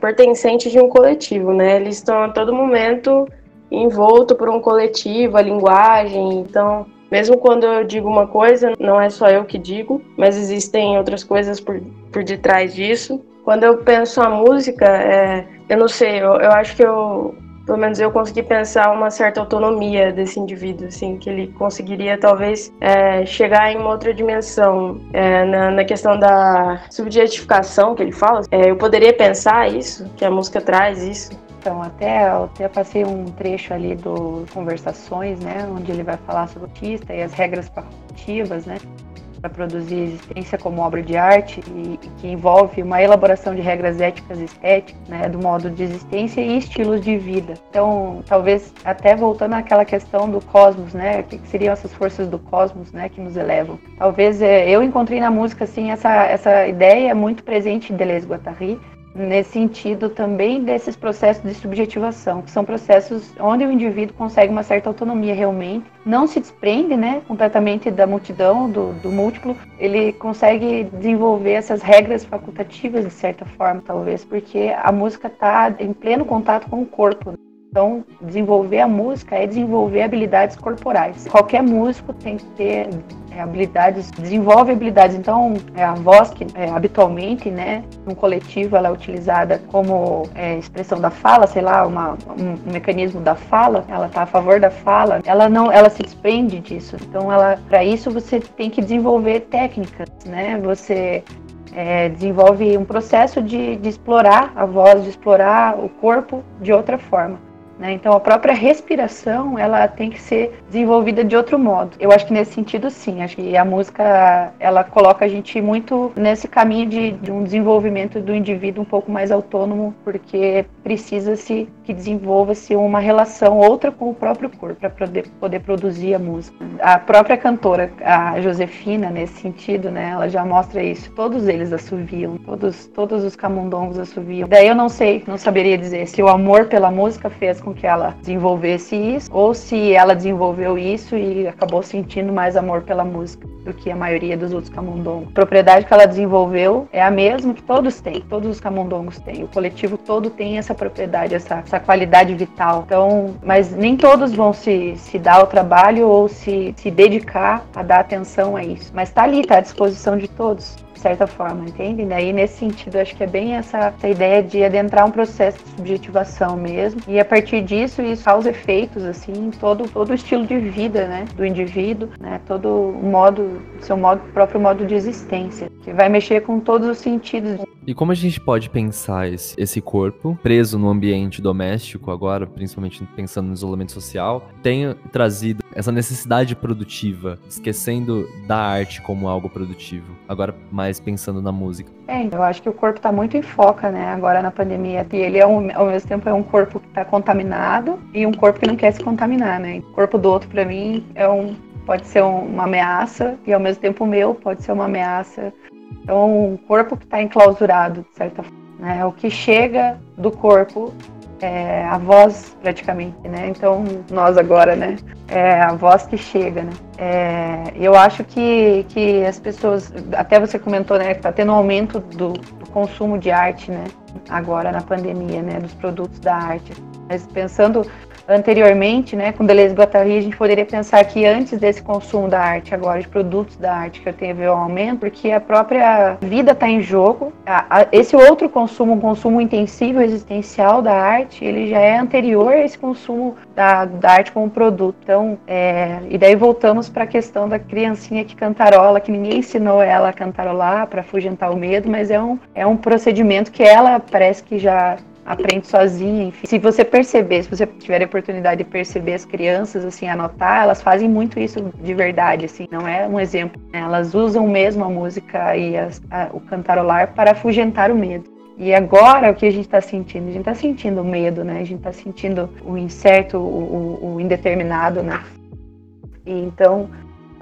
pertencente de um coletivo, né? Eles estão a todo momento envolto por um coletivo, a linguagem, então mesmo quando eu digo uma coisa, não é só eu que digo, mas existem outras coisas por, por detrás disso. Quando eu penso a música, é, eu não sei, eu, eu acho que eu pelo menos eu consegui pensar uma certa autonomia desse indivíduo, assim, que ele conseguiria talvez é, chegar em uma outra dimensão é, na, na, questão da subjetificação que ele fala. É, eu poderia pensar isso, que a música traz isso. Então, até, até passei um trecho ali do Conversações, né, onde ele vai falar sobre o artista e as regras facultativas, né, para produzir existência como obra de arte e, e, que envolve uma elaboração de regras éticas e estéticas, né, do modo de existência e estilos de vida. Então, talvez até voltando àquela questão do cosmos, né, o que seriam essas forças do cosmos, né, que nos elevam. Talvez é, eu encontrei na música assim essa essa ideia muito presente de Deleuze Guattari, nesse sentido também desses processos de subjetivação, que são processos onde o indivíduo consegue uma certa autonomia realmente, não se desprende né, completamente da multidão, do, do múltiplo, ele consegue desenvolver essas regras facultativas de certa forma, talvez, porque a música está em pleno contato com o corpo. Então, desenvolver a música é desenvolver habilidades corporais. Qualquer músico tem que ter é, habilidades, desenvolve habilidades. Então, é, a voz que é, habitualmente, né, no coletivo, ela é utilizada como é, expressão da fala, sei lá, uma, um, um, mecanismo da fala. Ela está a favor da fala. Ela não, ela se desprende disso. Então, ela, para isso você tem que desenvolver técnicas, né? Você é, desenvolve um processo de, de explorar a voz, de explorar o corpo de outra forma. Né? Então, a própria respiração ela tem que ser desenvolvida de outro modo. Eu acho que nesse sentido, sim. Acho que a música ela coloca a gente muito nesse caminho de, de um desenvolvimento do indivíduo um pouco mais autônomo, porque precisa-se que desenvolva-se uma relação outra com o próprio corpo para poder, poder produzir a música. A própria cantora, a Josefina, nesse sentido, né, ela já mostra isso. Todos eles assoviam, todos, todos os camundongos assoviam. Daí eu não sei, não saberia dizer se o amor pela música fez com que ela desenvolvesse isso, ou se ela desenvolveu isso e acabou sentindo mais amor pela música do que a maioria dos outros camundongos. A propriedade que ela desenvolveu é a mesma que todos têm, todos os camundongos têm. O coletivo todo tem essa propriedade, essa, essa qualidade vital. Então, mas nem todos vão se, se dar ao trabalho ou se, se dedicar a dar atenção a isso. Mas está ali, está à disposição de todos certa forma, entende? E daí, nesse sentido, acho que é bem essa, essa ideia de adentrar um processo de subjetivação mesmo. E a partir disso, isso causa efeitos, assim, todo, todo o estilo de vida, né, do indivíduo, né, todo o modo, seu modo, próprio modo de existência, que vai mexer com todos os sentidos. E como a gente pode pensar esse, esse corpo preso no ambiente doméstico agora, principalmente pensando no isolamento social, tem trazido essa necessidade produtiva, esquecendo da arte como algo produtivo, agora mais pensando na música? É, eu acho que o corpo está muito em foca, né, agora na pandemia. E ele, é um, ao mesmo tempo, é um corpo que está contaminado e um corpo que não quer se contaminar, né? O corpo do outro, para mim, é um, pode ser uma ameaça e, ao mesmo tempo, o meu pode ser uma ameaça então, um corpo que está enclausurado, de certa forma. Né? O que chega do corpo é a voz, praticamente, né? Então, nós agora, né? É a voz que chega, né? É, eu acho que, que as pessoas, até você comentou, né? Que está tendo um aumento do, do consumo de arte, né? Agora na pandemia, né? Dos produtos da arte. Mas pensando anteriormente, né, com Deleuze e Guattari, a gente poderia pensar que antes desse consumo da arte, agora de produtos da arte, que eu tenho ver um aumento, porque a própria vida está em jogo. esse outro consumo, um consumo intensivo existencial da arte, ele já é anterior a esse consumo da, da arte como produto. Então, é, e daí voltamos para a questão da criancinha que cantarola, que ninguém ensinou ela a cantarolar para afugentar o medo, mas é um, é um procedimento que ela parece que já aprende sozinha, enfim. Se você perceber, se você tiver a oportunidade de perceber as crianças, assim, anotar, elas fazem muito isso de verdade, assim, não é um exemplo. Né? Elas usam mesmo a música e as, a, o cantarolar para afugentar o medo. E agora o que a gente está sentindo? A gente está sentindo o medo, né? A gente está sentindo o incerto, o, o, o indeterminado, né? E então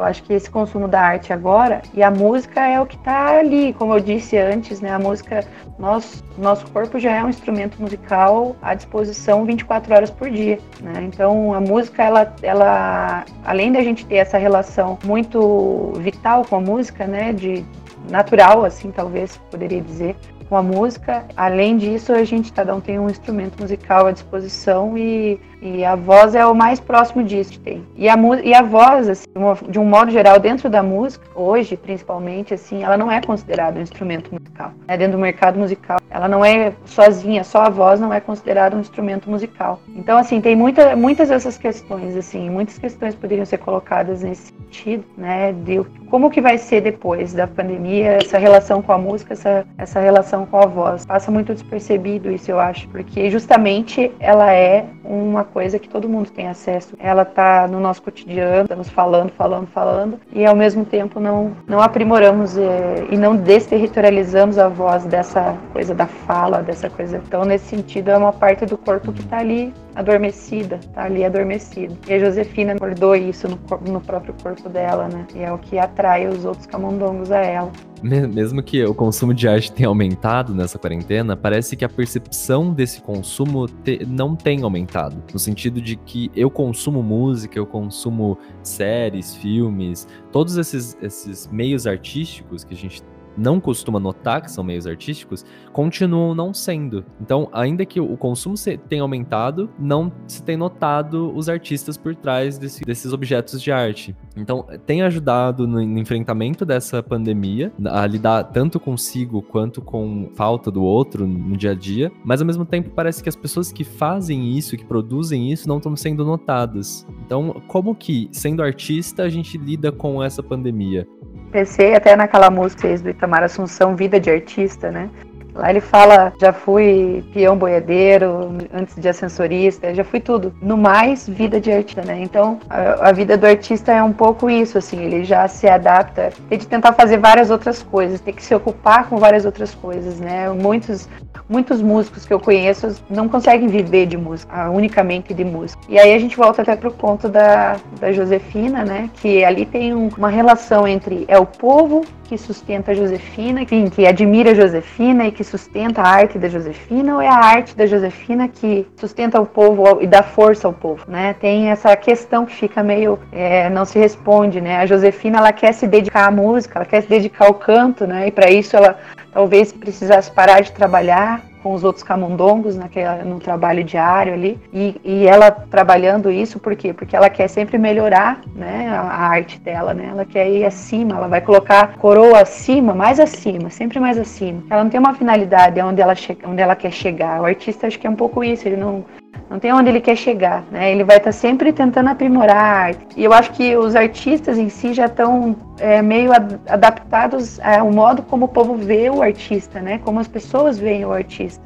eu acho que esse consumo da arte agora e a música é o que está ali, como eu disse antes, né? A música, nós, nosso corpo já é um instrumento musical à disposição 24 horas por dia, né? Então a música, ela, ela, além da gente ter essa relação muito vital com a música, né? De natural, assim, talvez poderia dizer, com a música. Além disso, a gente cada um tem um instrumento musical à disposição e E a voz é o mais próximo disso que tem. E a, e a voz, assim, de um modo geral, dentro da música, hoje, principalmente, assim, ela não é considerada um instrumento musical. É dentro do mercado musical. Ela não é sozinha, só a voz não é considerada um instrumento musical. Então, assim, tem muita, muitas dessas questões, assim, muitas questões poderiam ser colocadas nesse sentido, né, de como que vai ser depois da pandemia, essa relação com a música, essa, essa relação com a voz. Passa muito despercebido isso, eu acho, porque justamente ela é uma coisa que todo mundo tem acesso. Ela tá no nosso cotidiano, estamos falando, falando, falando, e ao mesmo tempo não, não aprimoramos é, e não desterritorializamos a voz dessa coisa da fala, dessa coisa. Então, nesse sentido, é uma parte do corpo que está ali adormecida, tá ali adormecida. E a Josefina acordou isso no, no próprio corpo dela, né? E é o que atrai os outros camundongos a ela. Mesmo que o consumo de arte tenha aumentado nessa quarentena, parece que a percepção desse consumo te, não tem aumentado. No sentido de que eu consumo música, eu consumo séries, filmes, todos esses, esses meios artísticos que a gente não costuma notar que são meios artísticos, continuam não sendo. Então, ainda que o consumo tenha aumentado, não se tem notado os artistas por trás desse, desses objetos de arte. Então, tem ajudado no, no, enfrentamento dessa pandemia, a lidar tanto consigo quanto com falta do outro no dia a dia, mas ao mesmo tempo parece que as pessoas que fazem isso, que produzem isso, não estão sendo notadas. Então, como que, sendo artista, a gente lida com essa pandemia? Pensei até naquela música do Itamar Assunção, Vida de Artista, né? Lá ele fala, já fui peão boiadeiro, antes de ascensorista, já fui tudo. No mais, vida de artista, né? Então, a, a, vida do artista é um pouco isso, assim, ele já se adapta, tem de tentar fazer várias outras coisas, tem que se ocupar com várias outras coisas, né? Muitos, muitos músicos que eu conheço não conseguem viver de música, unicamente de música. E aí a gente volta até pro conto da, da Josefina, né? Que ali tem um, uma relação entre é o povo que sustenta a Josefina, enfim, que admira a Josefina e que sustenta a arte da Josefina, ou é a arte da Josefina que sustenta o povo e dá força ao povo, né? Tem essa questão que fica meio é, não se responde, né? A Josefina ela quer se dedicar à música, ela quer se dedicar ao canto, né? E para isso ela talvez precisasse parar de trabalhar com os outros camundongos naquela, no trabalho diário ali. E, e ela trabalhando isso, por quê? Porque ela quer sempre melhorar né, a, a, arte dela, né? Ela quer ir acima, ela vai colocar coroa acima, mais acima, sempre mais acima. Ela não tem uma finalidade onde ela, onde ela quer chegar. O artista acho que é um pouco isso, ele não, não tem onde ele quer chegar, né? Ele vai estar tá sempre tentando aprimorar. E eu acho que os artistas em si já estão é, meio ad adaptados ao modo como o povo vê o artista, né? Como as pessoas veem o artista.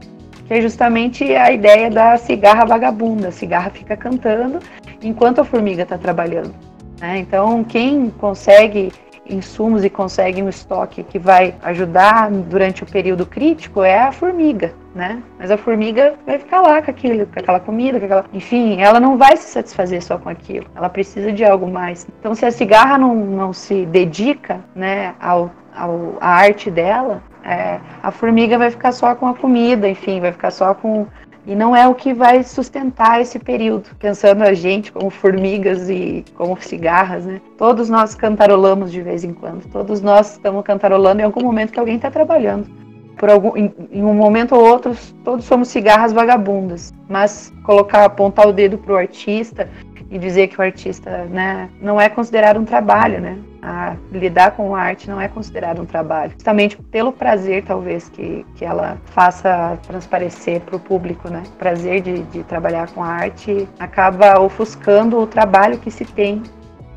Que é justamente a ideia da cigarra vagabunda. A cigarra fica cantando enquanto a formiga está trabalhando. Né? Então, quem consegue insumos e consegue um estoque que vai ajudar durante o período crítico é a formiga, né? Mas a formiga vai ficar lá com aquilo, com aquela comida, com aquela... enfim, ela não vai se satisfazer só com aquilo. Ela precisa de algo mais. Então, se a cigarra não, não se dedica, né, ao, ao a arte dela, é, a formiga vai ficar só com a comida, enfim, vai ficar só com e não é o que vai sustentar esse período. Pensando a gente como formigas e como cigarras, né? Todos nós cantarolamos de vez em quando. Todos nós estamos cantarolando em algum momento que alguém está trabalhando. Por algum, em, em, um momento ou outro, todos somos cigarras vagabundas. Mas colocar, apontar o dedo para o artista e dizer que o artista né, não é considerado um trabalho, né? A lidar com a arte não é considerado um trabalho. Justamente pelo prazer, talvez, que, que ela faça transparecer para o público, né? O prazer de, de trabalhar com a arte acaba ofuscando o trabalho que se tem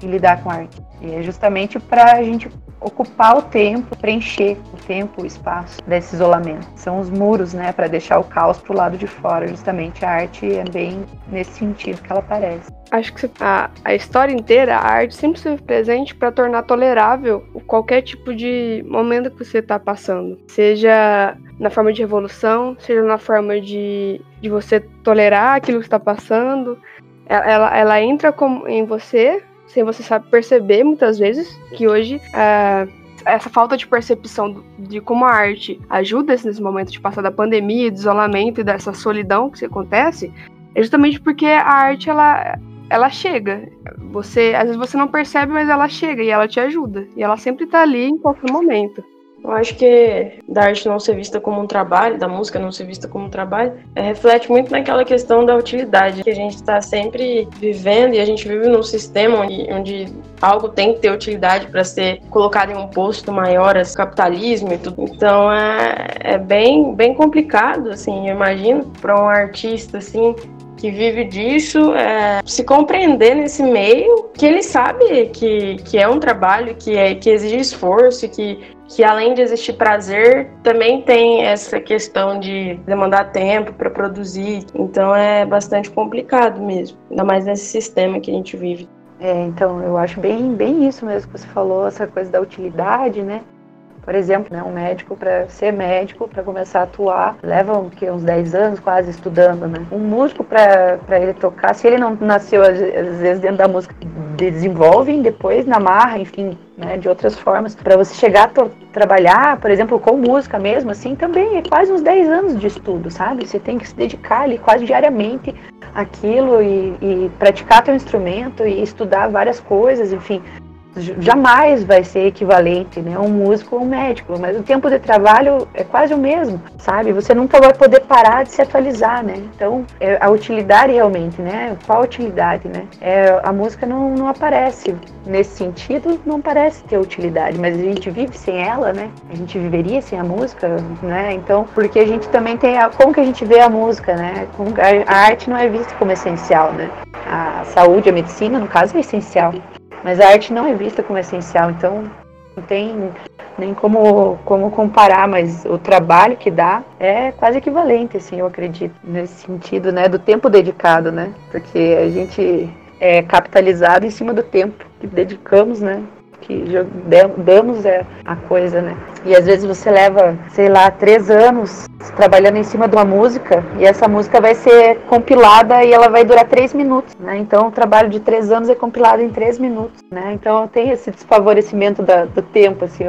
em lidar com a arte. E é justamente para a gente ocupar o tempo, preencher o tempo, o espaço desse isolamento. São os muros, né, para deixar o caos pro lado de fora. Justamente a arte é bem nesse sentido que ela aparece. Acho que a, a história inteira, a arte sempre esteve presente para tornar tolerável qualquer tipo de momento que você está passando. Seja na forma de revolução, seja na forma de, de você tolerar aquilo que está passando. Ela, ela entra com, em você sem você sabe perceber muitas vezes que hoje uh, essa falta de percepção de como a arte ajuda nesse momento de passar da pandemia, do isolamento e dessa solidão que acontece, é justamente porque a arte ela ela chega. Você, às vezes você não percebe, mas ela chega e ela te ajuda. E ela sempre tá ali em qualquer momento. Eu acho que da arte não ser vista como um trabalho, da música não ser vista como um trabalho, é, reflete muito naquela questão da utilidade, que a gente está sempre vivendo e a gente vive num sistema onde, onde algo tem que ter utilidade para ser colocado em um posto maior, assim, capitalismo e tudo. Então é, é bem, bem complicado, assim, eu imagino, para um artista assim que vive disso, é, se compreender nesse meio, que ele sabe que, que é um trabalho que, é, que exige esforço, que, que além de existir prazer, também tem essa questão de demandar tempo para produzir. Então é bastante complicado mesmo, ainda mais nesse sistema que a gente vive. É, então eu acho bem, bem isso mesmo que você falou, essa coisa da utilidade, né? Por exemplo, né, um médico, para ser médico, para começar a atuar, leva que, uns 10 anos quase estudando, né? Um músico, para ele tocar, se ele não nasceu, às vezes, dentro da música, desenvolvem depois na marra, enfim, né, de outras formas. Para você chegar a trabalhar, por exemplo, com música mesmo, assim, também é quase uns 10 anos de estudo, sabe? Você tem que se dedicar ali quase diariamente àquilo e, e praticar teu instrumento e estudar várias coisas, enfim jamais vai ser equivalente, né, um músico ou um médico, mas o tempo de trabalho é quase o mesmo, sabe? Você nunca vai poder parar de se atualizar, né? Então, é a utilidade realmente, né? Qual a utilidade, né? É, a música não, não aparece nesse sentido, não parece ter utilidade, mas a gente vive sem ela, né? A gente viveria sem a música, né? Então, porque a gente também tem a, como que a gente vê a música, né? A arte não é vista como essencial, né? A saúde, a medicina, no caso, é essencial. Mas a arte não é vista como essencial, então não tem nem como, como comparar, mas o trabalho que dá é quase equivalente, assim, eu acredito, nesse sentido, né, do tempo dedicado, né? Porque a gente é capitalizado em cima do tempo que dedicamos, né? Que damos é a coisa, né? E às vezes você leva, sei lá, três anos trabalhando em cima de uma música e essa música vai ser compilada e ela vai durar três minutos, né? Então o trabalho de três anos é compilado em três minutos, né? Então tem esse desfavorecimento da, do tempo, assim,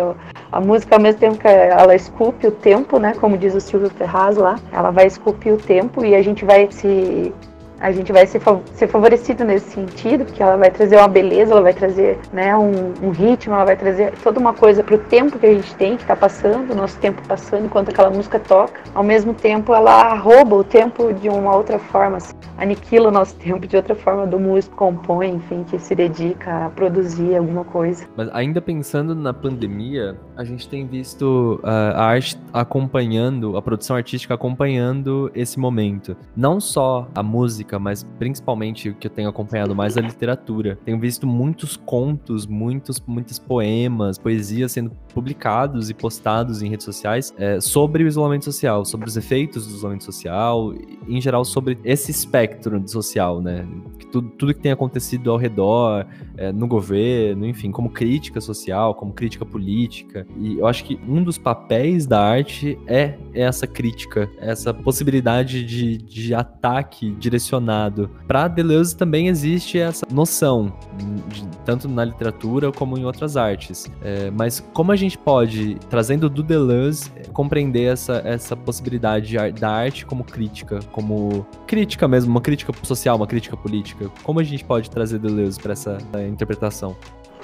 a música ao mesmo tempo que ela esculpe o tempo, né? Como diz o Silvio Ferraz lá, ela vai esculpir o tempo e a gente vai se a gente vai ser, ser favorecido nesse sentido, porque ela vai trazer uma beleza, ela vai trazer né, um, um ritmo, ela vai trazer toda uma coisa para o tempo que a gente tem, que está passando, o nosso tempo passando enquanto aquela música toca. Ao mesmo tempo, ela rouba o tempo de uma outra forma, assim, aniquila o nosso tempo de outra forma do músico compõe, enfim, que se dedica a produzir alguma coisa. Mas ainda pensando na pandemia, a gente tem visto uh, a arte acompanhando, a produção artística acompanhando esse momento. Não só a música mas principalmente o que eu tenho acompanhado mais é a literatura. Tenho visto muitos contos, muitos, muitos poemas, poesias sendo publicados e postados em redes sociais é, sobre o isolamento social, sobre os efeitos do isolamento social, em geral sobre esse espectro social, né? Tudo, tudo que tem acontecido ao redor, é, no governo, enfim, como crítica social, como crítica política. E eu acho que um dos papéis da arte é essa crítica, essa possibilidade de, de ataque direcionado relacionado. Para Deleuze também existe essa noção, de, tanto na literatura como em outras artes. É, mas como a gente pode, trazendo do Deleuze, compreender essa, essa possibilidade da arte como crítica, como crítica mesmo, uma crítica social, uma crítica política? Como a gente pode trazer Deleuze para essa interpretação?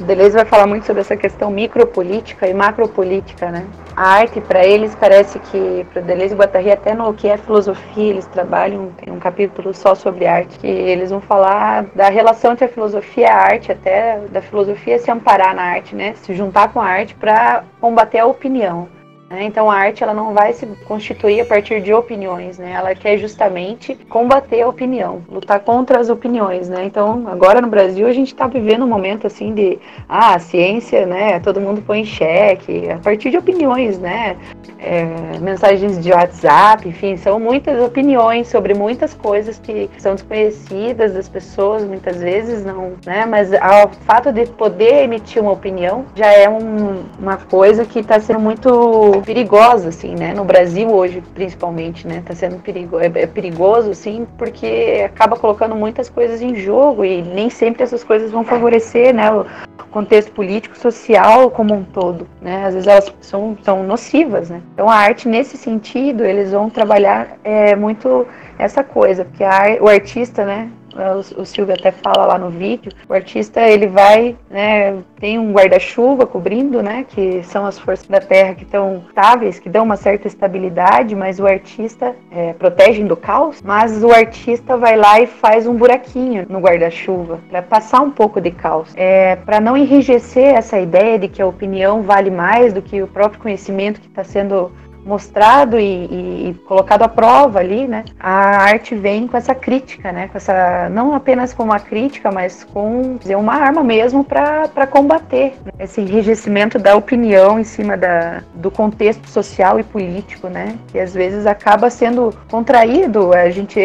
Deleuze vai falar muito sobre essa questão micropolítica e macropolítica, né? A arte, para eles, parece que, para Deleuze e Guattari, até no que é filosofia, eles trabalham, tem um capítulo só sobre arte, que eles vão falar da relação entre a filosofia e a arte, até da filosofia se amparar na arte, né? Se juntar com a arte para combater a opinião. Né? Então a arte ela não vai se constituir a partir de opiniões, né? Ela quer justamente combater a opinião, lutar contra as opiniões, né? Então agora no Brasil a gente está vivendo um momento assim de ah, a ciência, né? Todo mundo põe em xeque a partir de opiniões, né? É, mensagens de WhatsApp, enfim, são muitas opiniões sobre muitas coisas que são desconhecidas das pessoas muitas vezes, não, né? Mas o fato de poder emitir uma opinião já é um, uma coisa que está sendo muito perigosa, assim, né? No Brasil hoje, principalmente, né? Tá sendo perigo, é, é perigoso, assim, porque acaba colocando muitas coisas em jogo e nem sempre essas coisas vão favorecer, né? O contexto político, social como um todo, né? Às vezes elas são, são nocivas, né? Então a arte, nesse sentido, eles vão trabalhar é, muito essa coisa, porque a, o artista, né? O, o Silvio até fala lá no vídeo, o artista ele vai, né, tem um guarda-chuva cobrindo, né, que são as forças da Terra que estão estáveis, que dão uma certa estabilidade, mas o artista é, do caos, mas o artista vai lá e faz um buraquinho no guarda-chuva para passar um pouco de caos, é, para não enrijecer essa ideia de que a opinião vale mais do que o próprio conhecimento que está sendo mostrado e, e, colocado à prova ali, né? A arte vem com essa crítica, né? Com essa não apenas com uma crítica, mas com dizer, uma arma mesmo para combater esse enrijecimento da opinião em cima da, do contexto social e político, né? Que às vezes acaba sendo contraído, a gente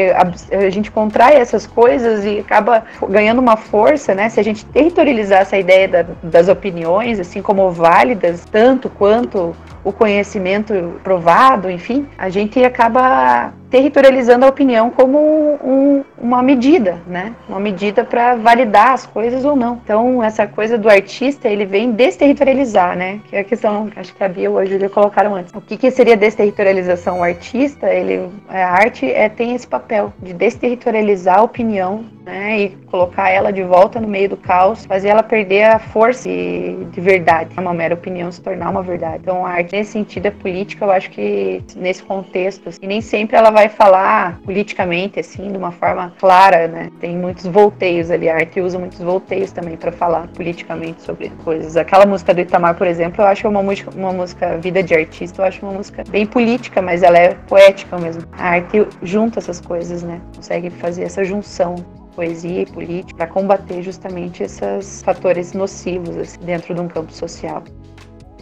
a gente contrai essas coisas e acaba ganhando uma força, né? Se a gente territorializar essa ideia da, das opiniões, assim como válidas, tanto quanto o conhecimento provado, enfim, a gente acaba territorializando a opinião como um, uma medida, né? Uma medida para validar as coisas ou não. Então, essa coisa do artista, ele vem desterritorializar, né? Que é a questão, acho que a Bia ou a Júlia colocaram antes. O que, que seria desterritorialização? O artista, ele, a arte é, tem esse papel de desterritorializar a opinião, né? E colocar ela de volta no meio do caos, fazer ela perder a força de, de verdade, uma mera opinião se tornar uma verdade. Então, a arte, nesse sentido, é política, eu acho que nesse contexto, assim, e nem sempre ela vai vai falar politicamente, assim, de uma forma clara, né? Tem muitos volteios ali, a arte usa muitos volteios também para falar politicamente sobre coisas. Aquela música do Itamar, por exemplo, eu acho uma música, uma música Vida de Artista, eu acho uma música bem política, mas ela é poética mesmo. A arte junta essas coisas, né? Consegue fazer essa junção poesia e política para combater justamente esses fatores nocivos assim, dentro de um campo social.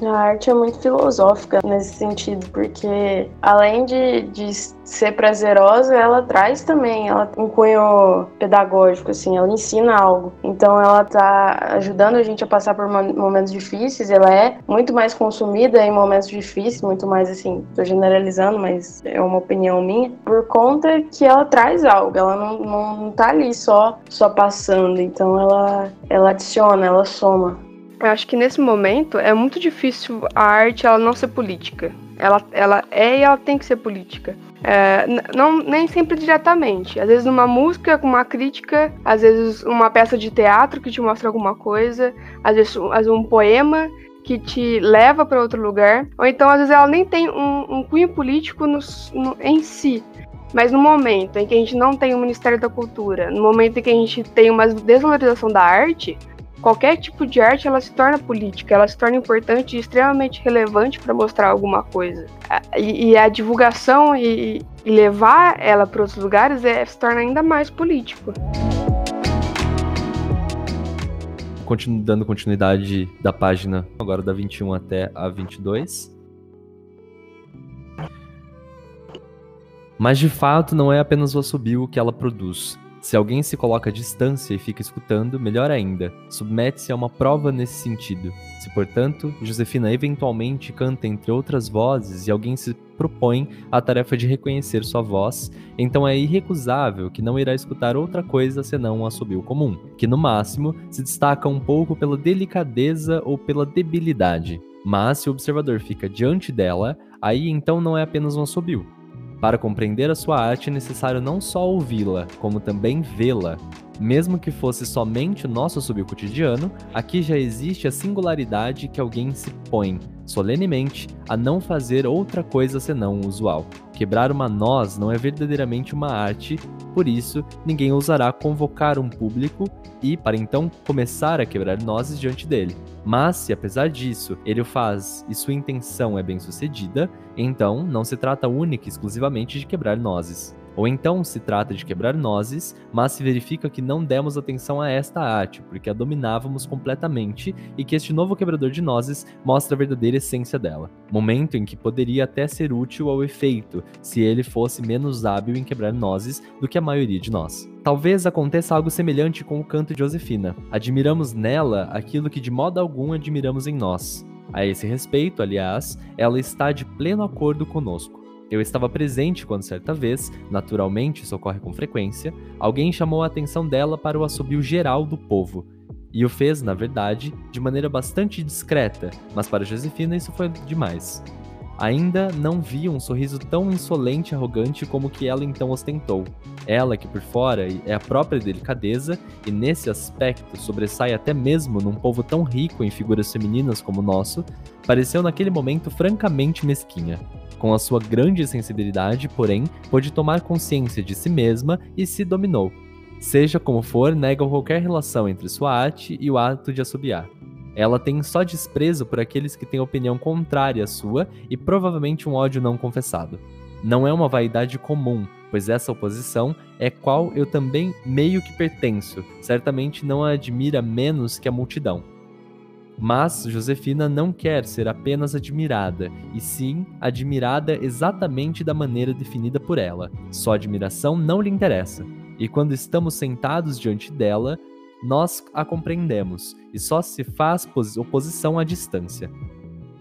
A arte é muito filosófica nesse sentido, porque além de, de ser prazerosa, ela traz também ela um cunho pedagógico, assim, ela ensina algo. Então ela tá ajudando a gente a passar por momentos difíceis, ela é muito mais consumida em momentos difíceis, muito mais assim, tô generalizando, mas é uma opinião minha, por conta que ela traz algo, ela não, não, não tá ali só, só passando, então ela, ela adiciona, ela soma. Eu acho que nesse momento é muito difícil a arte ela não ser política. Ela, ela é e ela tem que ser política. É, não, nem sempre diretamente. Às vezes uma música com uma crítica, às vezes uma peça de teatro que te mostra alguma coisa, às vezes, às vezes um poema que te leva para outro lugar, ou então às vezes ela nem tem um, um cunho político no, no, em si, mas no momento em que a gente não tem o Ministério da Cultura, no momento em que a gente tem uma desvalorização da arte, qualquer tipo de arte ela se torna política, ela se torna importante e extremamente relevante para mostrar alguma coisa. E, e a divulgação e, e levar ela para outros lugares é, se torna ainda mais político. Continu, dando continuidade da página, agora da 21 até a 22. Mas de fato não é apenas o assobio que ela produz. Se alguém se coloca à distância e fica escutando, melhor ainda, submete-se a uma prova nesse sentido. Se, portanto, Josefina eventualmente canta entre outras vozes e alguém se propõe a tarefa de reconhecer sua voz, então é irrecusável que não irá escutar outra coisa senão um assobio comum, que no máximo se destaca um pouco pela delicadeza ou pela debilidade. Mas se o observador fica diante dela, aí então não é apenas um assobio, para compreender a sua arte é necessário não só ouvi-la, como também vê-la. Mesmo que fosse somente o nosso subcotidiano, aqui já existe a singularidade que alguém se põe, solenemente, a não fazer outra coisa senão o usual. Quebrar uma noz não é verdadeiramente uma arte, por isso, ninguém ousará convocar um público e, para então, começar a quebrar nozes diante dele. Mas, se apesar disso ele o faz e sua intenção é bem sucedida, então não se trata única e exclusivamente de quebrar nozes. Ou então se trata de quebrar nozes, mas se verifica que não demos atenção a esta arte, porque a dominávamos completamente e que este novo quebrador de nozes mostra a verdadeira essência dela. Momento em que poderia até ser útil ao efeito, se ele fosse menos hábil em quebrar nozes do que a maioria de nós. Talvez aconteça algo semelhante com o canto de Josefina. Admiramos nela aquilo que de modo algum admiramos em nós. A esse respeito, aliás, ela está de pleno acordo conosco. Eu estava presente quando certa vez, naturalmente isso ocorre com frequência, alguém chamou a atenção dela para o assobio geral do povo. E o fez, na verdade, de maneira bastante discreta, mas para Josefina isso foi demais. Ainda não via um sorriso tão insolente e arrogante como o que ela então ostentou. Ela, que por fora é a própria delicadeza e nesse aspecto sobressai até mesmo num povo tão rico em figuras femininas como o nosso, pareceu naquele momento francamente mesquinha. Com a sua grande sensibilidade, porém, pôde tomar consciência de si mesma e se dominou. Seja como for, nega qualquer relação entre sua arte e o ato de assobiar. Ela tem só desprezo por aqueles que têm opinião contrária à sua e provavelmente um ódio não confessado. Não é uma vaidade comum, pois essa oposição é qual eu também meio que pertenço, certamente não a admira menos que a multidão. Mas Josefina não quer ser apenas admirada, e sim admirada exatamente da maneira definida por ela. Só admiração não lhe interessa. E quando estamos sentados diante dela, nós a compreendemos, e só se faz oposição à distância.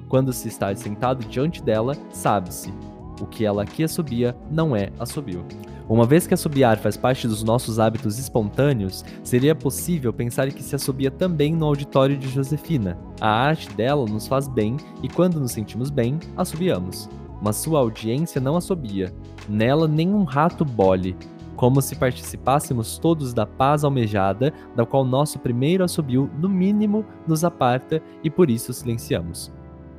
Quando se está sentado diante dela, sabe-se. O que ela aqui assobia não é assobio. Uma vez que assobiar faz parte dos nossos hábitos espontâneos, seria possível pensar que se assobia também no auditório de Josefina. A arte dela nos faz bem e quando nos sentimos bem, assobiamos. Mas sua audiência não assobia. Nela nenhum rato bole, como se participássemos todos da paz almejada, da qual nosso primeiro assobio, no mínimo, nos aparta e por isso silenciamos.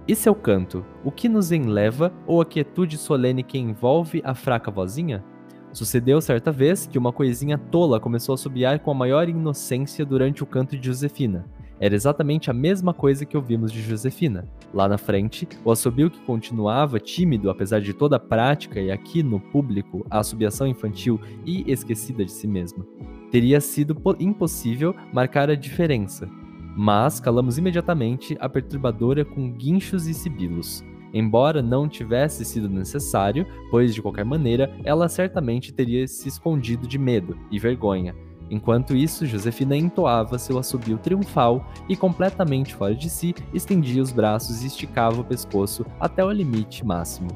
E seu canto, o que nos enleva ou a quietude solene que envolve a fraca vozinha? Sucedeu certa vez que uma coisinha tola começou a subiar com a maior inocência durante o canto de Josefina. Era exatamente a mesma coisa que ouvimos de Josefina. Lá na frente, o assobio que continuava tímido apesar de toda a prática e aqui no público a assobiação infantil e esquecida de si mesma. Teria sido impossível marcar a diferença, mas calamos imediatamente a perturbadora com guinchos e sibilos. Embora não tivesse sido necessário, pois de qualquer maneira ela certamente teria se escondido de medo e vergonha. Enquanto isso, Josefina entoava seu assobio triunfal e, completamente fora de si, estendia os braços e esticava o pescoço até o limite máximo.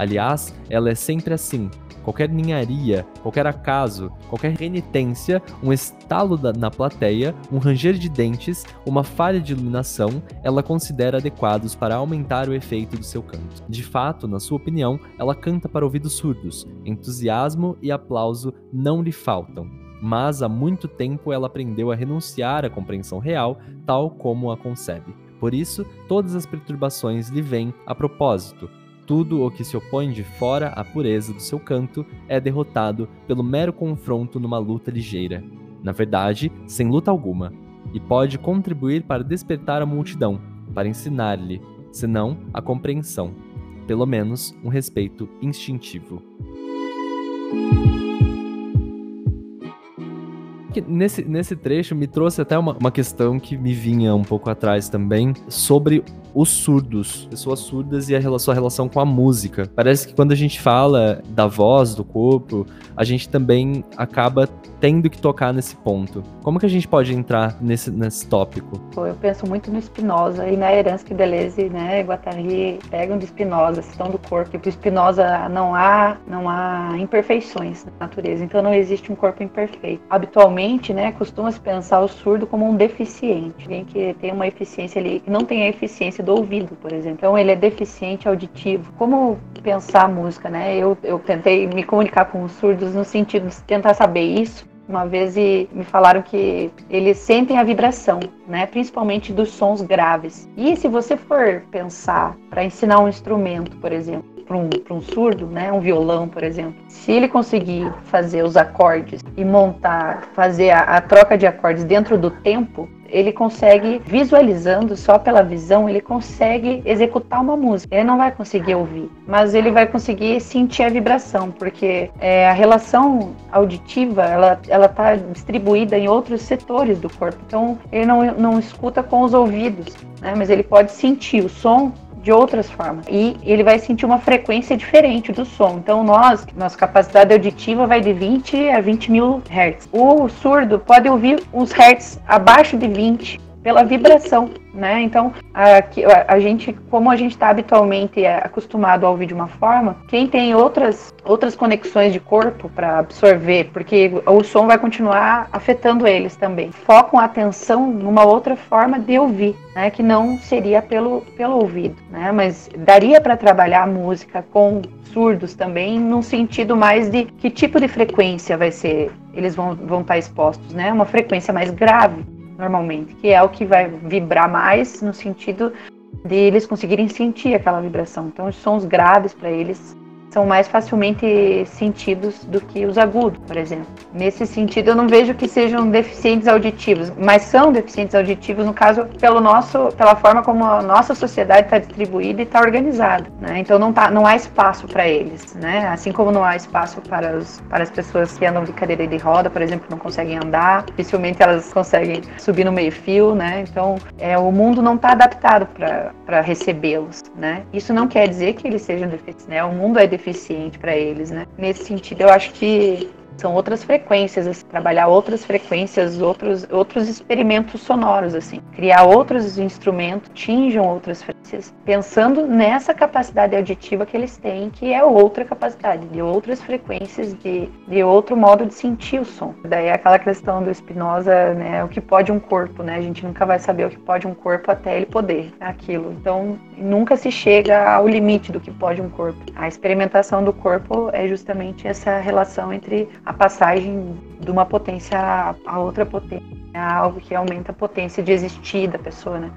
Aliás, ela é sempre assim, qualquer ninharia, qualquer acaso, qualquer renitência, um estalo na plateia, um ranger de dentes, uma falha de iluminação, ela considera adequados para aumentar o efeito do seu canto. De fato, na sua opinião, ela canta para ouvidos surdos. Entusiasmo e aplauso não lhe faltam. Mas há muito tempo ela aprendeu a renunciar à compreensão real, tal como a concebe. Por isso, todas as perturbações lhe vêm a propósito, tudo o que se opõe de fora à pureza do seu canto é derrotado pelo mero confronto numa luta ligeira. Na verdade, sem luta alguma, e pode contribuir para despertar a multidão, para ensinar-lhe, senão a compreensão, pelo menos um respeito instintivo. Nesse, nesse trecho me trouxe até uma, uma questão que me vinha um pouco atrás também sobre os surdos, pessoas surdas e a sua relação com a música. Parece que quando a gente fala da voz, do corpo, a gente também acaba tendo que tocar nesse ponto. Como que a gente pode entrar nesse, nesse tópico? Eu penso muito no Spinoza e na herança que Deleuze, né, Guattari pegam de Spinoza, questão do corpo. Para Spinoza não há, não há imperfeições na natureza, então não existe um corpo imperfeito. Habitualmente, né, costuma-se pensar o surdo como um deficiente, alguém que tem uma eficiência ali, que não tem a eficiência do ouvido, por exemplo. Então ele é deficiente auditivo. Como pensar a música, né? Eu, eu tentei me comunicar com os surdos no sentido de tentar saber isso uma vez e me falaram que eles sentem a vibração, né? Principalmente dos sons graves. E se você for pensar para ensinar um instrumento, por exemplo, para um, um surdo, né? Um violão, por exemplo. Se ele conseguir fazer os acordes e montar, fazer a, a troca de acordes dentro do tempo, ele consegue, visualizando só pela visão, ele consegue executar uma música. Ele não vai conseguir ouvir, mas ele vai conseguir sentir a vibração, porque é, a relação auditiva ela ela está distribuída em outros setores do corpo. Então ele não, não escuta com os ouvidos, né? mas ele pode sentir o som de outras formas. E ele vai sentir uma frequência diferente do som. Então, nós, nossa capacidade auditiva vai de 20 a 20 mil hertz. O surdo pode ouvir uns hertz abaixo de 20 pela vibração, né? Então, a, a gente, como a gente está habitualmente acostumado a ouvir de uma forma, quem tem outras, outras conexões de corpo para absorver, porque o som vai continuar afetando eles também, focam a atenção numa outra forma de ouvir, né? Que não seria pelo, pelo ouvido, né? Mas daria para trabalhar a música com surdos também, num sentido mais de que tipo de frequência vai ser, eles vão, vão estar expostos, né? Uma frequência mais grave normalmente, que é o que vai vibrar mais no sentido de eles conseguirem sentir aquela vibração. Então, os sons graves para eles são mais facilmente sentidos do que os agudos, por exemplo. Nesse sentido, eu não vejo que sejam deficientes auditivos, mas são deficientes auditivos, no caso, pelo nosso, pela forma como a nossa sociedade está distribuída e está organizada. Né? Então, não, tá, não há espaço para eles. Né? Assim como não há espaço para, os, para as pessoas que andam de cadeira de roda, por exemplo, não conseguem andar, dificilmente elas conseguem subir no meio-fio. Né? Então, é, o mundo não está adaptado para recebê-los. Né? Isso não quer dizer que eles sejam deficientes. Né? O mundo é deficiente eficiente para eles, né? Nesse sentido, eu acho que são outras frequências, assim, trabalhar outras frequências, outros, outros experimentos sonoros, assim, criar outros instrumentos, tinjam outras frequências, pensando nessa capacidade auditiva que eles têm, que é outra capacidade, de outras frequências, de, de outro modo de sentir o som. Daí é aquela questão do Spinoza, né, o que pode um corpo, né, a gente nunca vai saber o que pode um corpo até ele poder aquilo. Então, nunca se chega ao limite do que pode um corpo. A experimentação do corpo é justamente essa relação entre a passagem de uma potência a outra potência, é algo que aumenta a potência de existir da pessoa, né?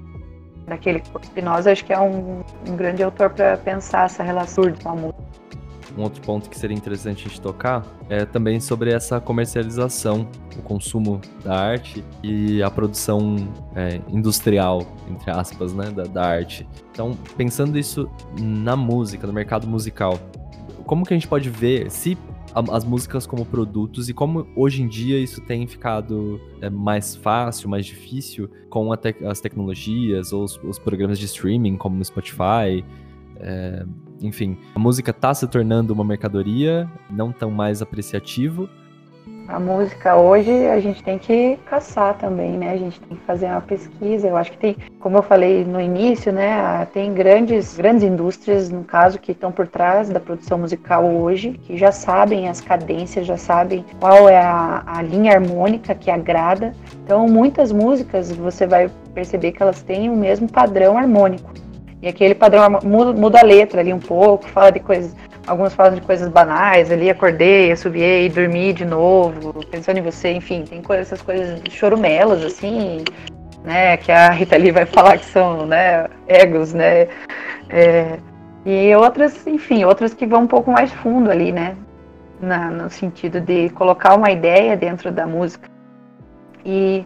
Daquele Spinoza, acho que é um, um grande autor para pensar essa relação com a música. Um outro ponto que seria interessante a gente tocar é também sobre essa comercialização, o consumo da arte e a produção é, industrial, entre aspas, né, da, da arte. Então, pensando isso na música, no mercado musical, como que a gente pode ver se as músicas como produtos e como hoje em dia isso tem ficado é, mais fácil, mais difícil com te as tecnologias ou os, os, programas de streaming como no Spotify. É, enfim, a música está se tornando uma mercadoria, não tão mais apreciativo, a música hoje a gente tem que caçar também, né? A gente tem que fazer uma pesquisa. Eu acho que tem, como eu falei no início, né? Tem grandes, grandes indústrias, no caso, que estão por trás da produção musical hoje, que já sabem as cadências, já sabem qual é a, a linha harmônica que agrada. Então, muitas músicas você vai perceber que elas têm o mesmo padrão harmônico. E aquele padrão muda, a letra ali um pouco, fala de coisas Algumas falam de coisas banais, ali acordei, assobiei, dormi de novo, pensando em você, enfim, tem essas coisas chorumelas, assim, né, que a Rita Lee vai falar que são, né, egos, né, é, e outras, enfim, outras que vão um pouco mais fundo ali, né, na, no sentido de colocar uma ideia dentro da música. E,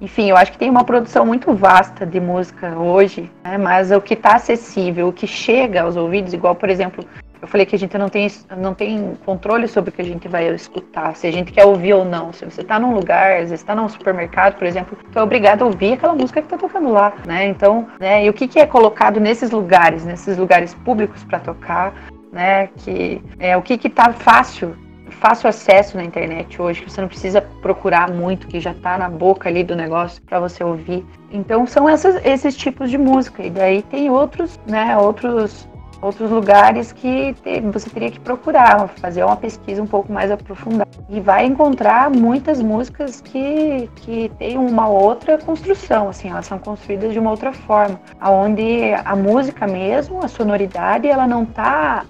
enfim, eu acho que tem uma produção muito vasta de música hoje, né, mas o que está acessível, o que chega aos ouvidos, igual, por exemplo, eu falei que a gente não tem, não tem controle sobre o que a gente vai escutar, se a gente quer ouvir ou não. Se você está num lugar, às vezes está num supermercado, por exemplo, tu é obrigado a ouvir aquela música que está tocando lá, né? Então, né, e o que, que é colocado nesses lugares, nesses lugares públicos para tocar, né? Que é o que que tá fácil fácil acesso na internet hoje, que você não precisa procurar muito, que já está na boca ali do negócio para você ouvir. Então são essas, esses tipos de música. E daí tem outros, né, outros outros lugares que você teria que procurar, fazer uma pesquisa um pouco mais aprofundada. E vai encontrar muitas músicas que, que têm uma outra construção, assim, elas são construídas de uma outra forma, onde a música mesmo, a sonoridade, ela não está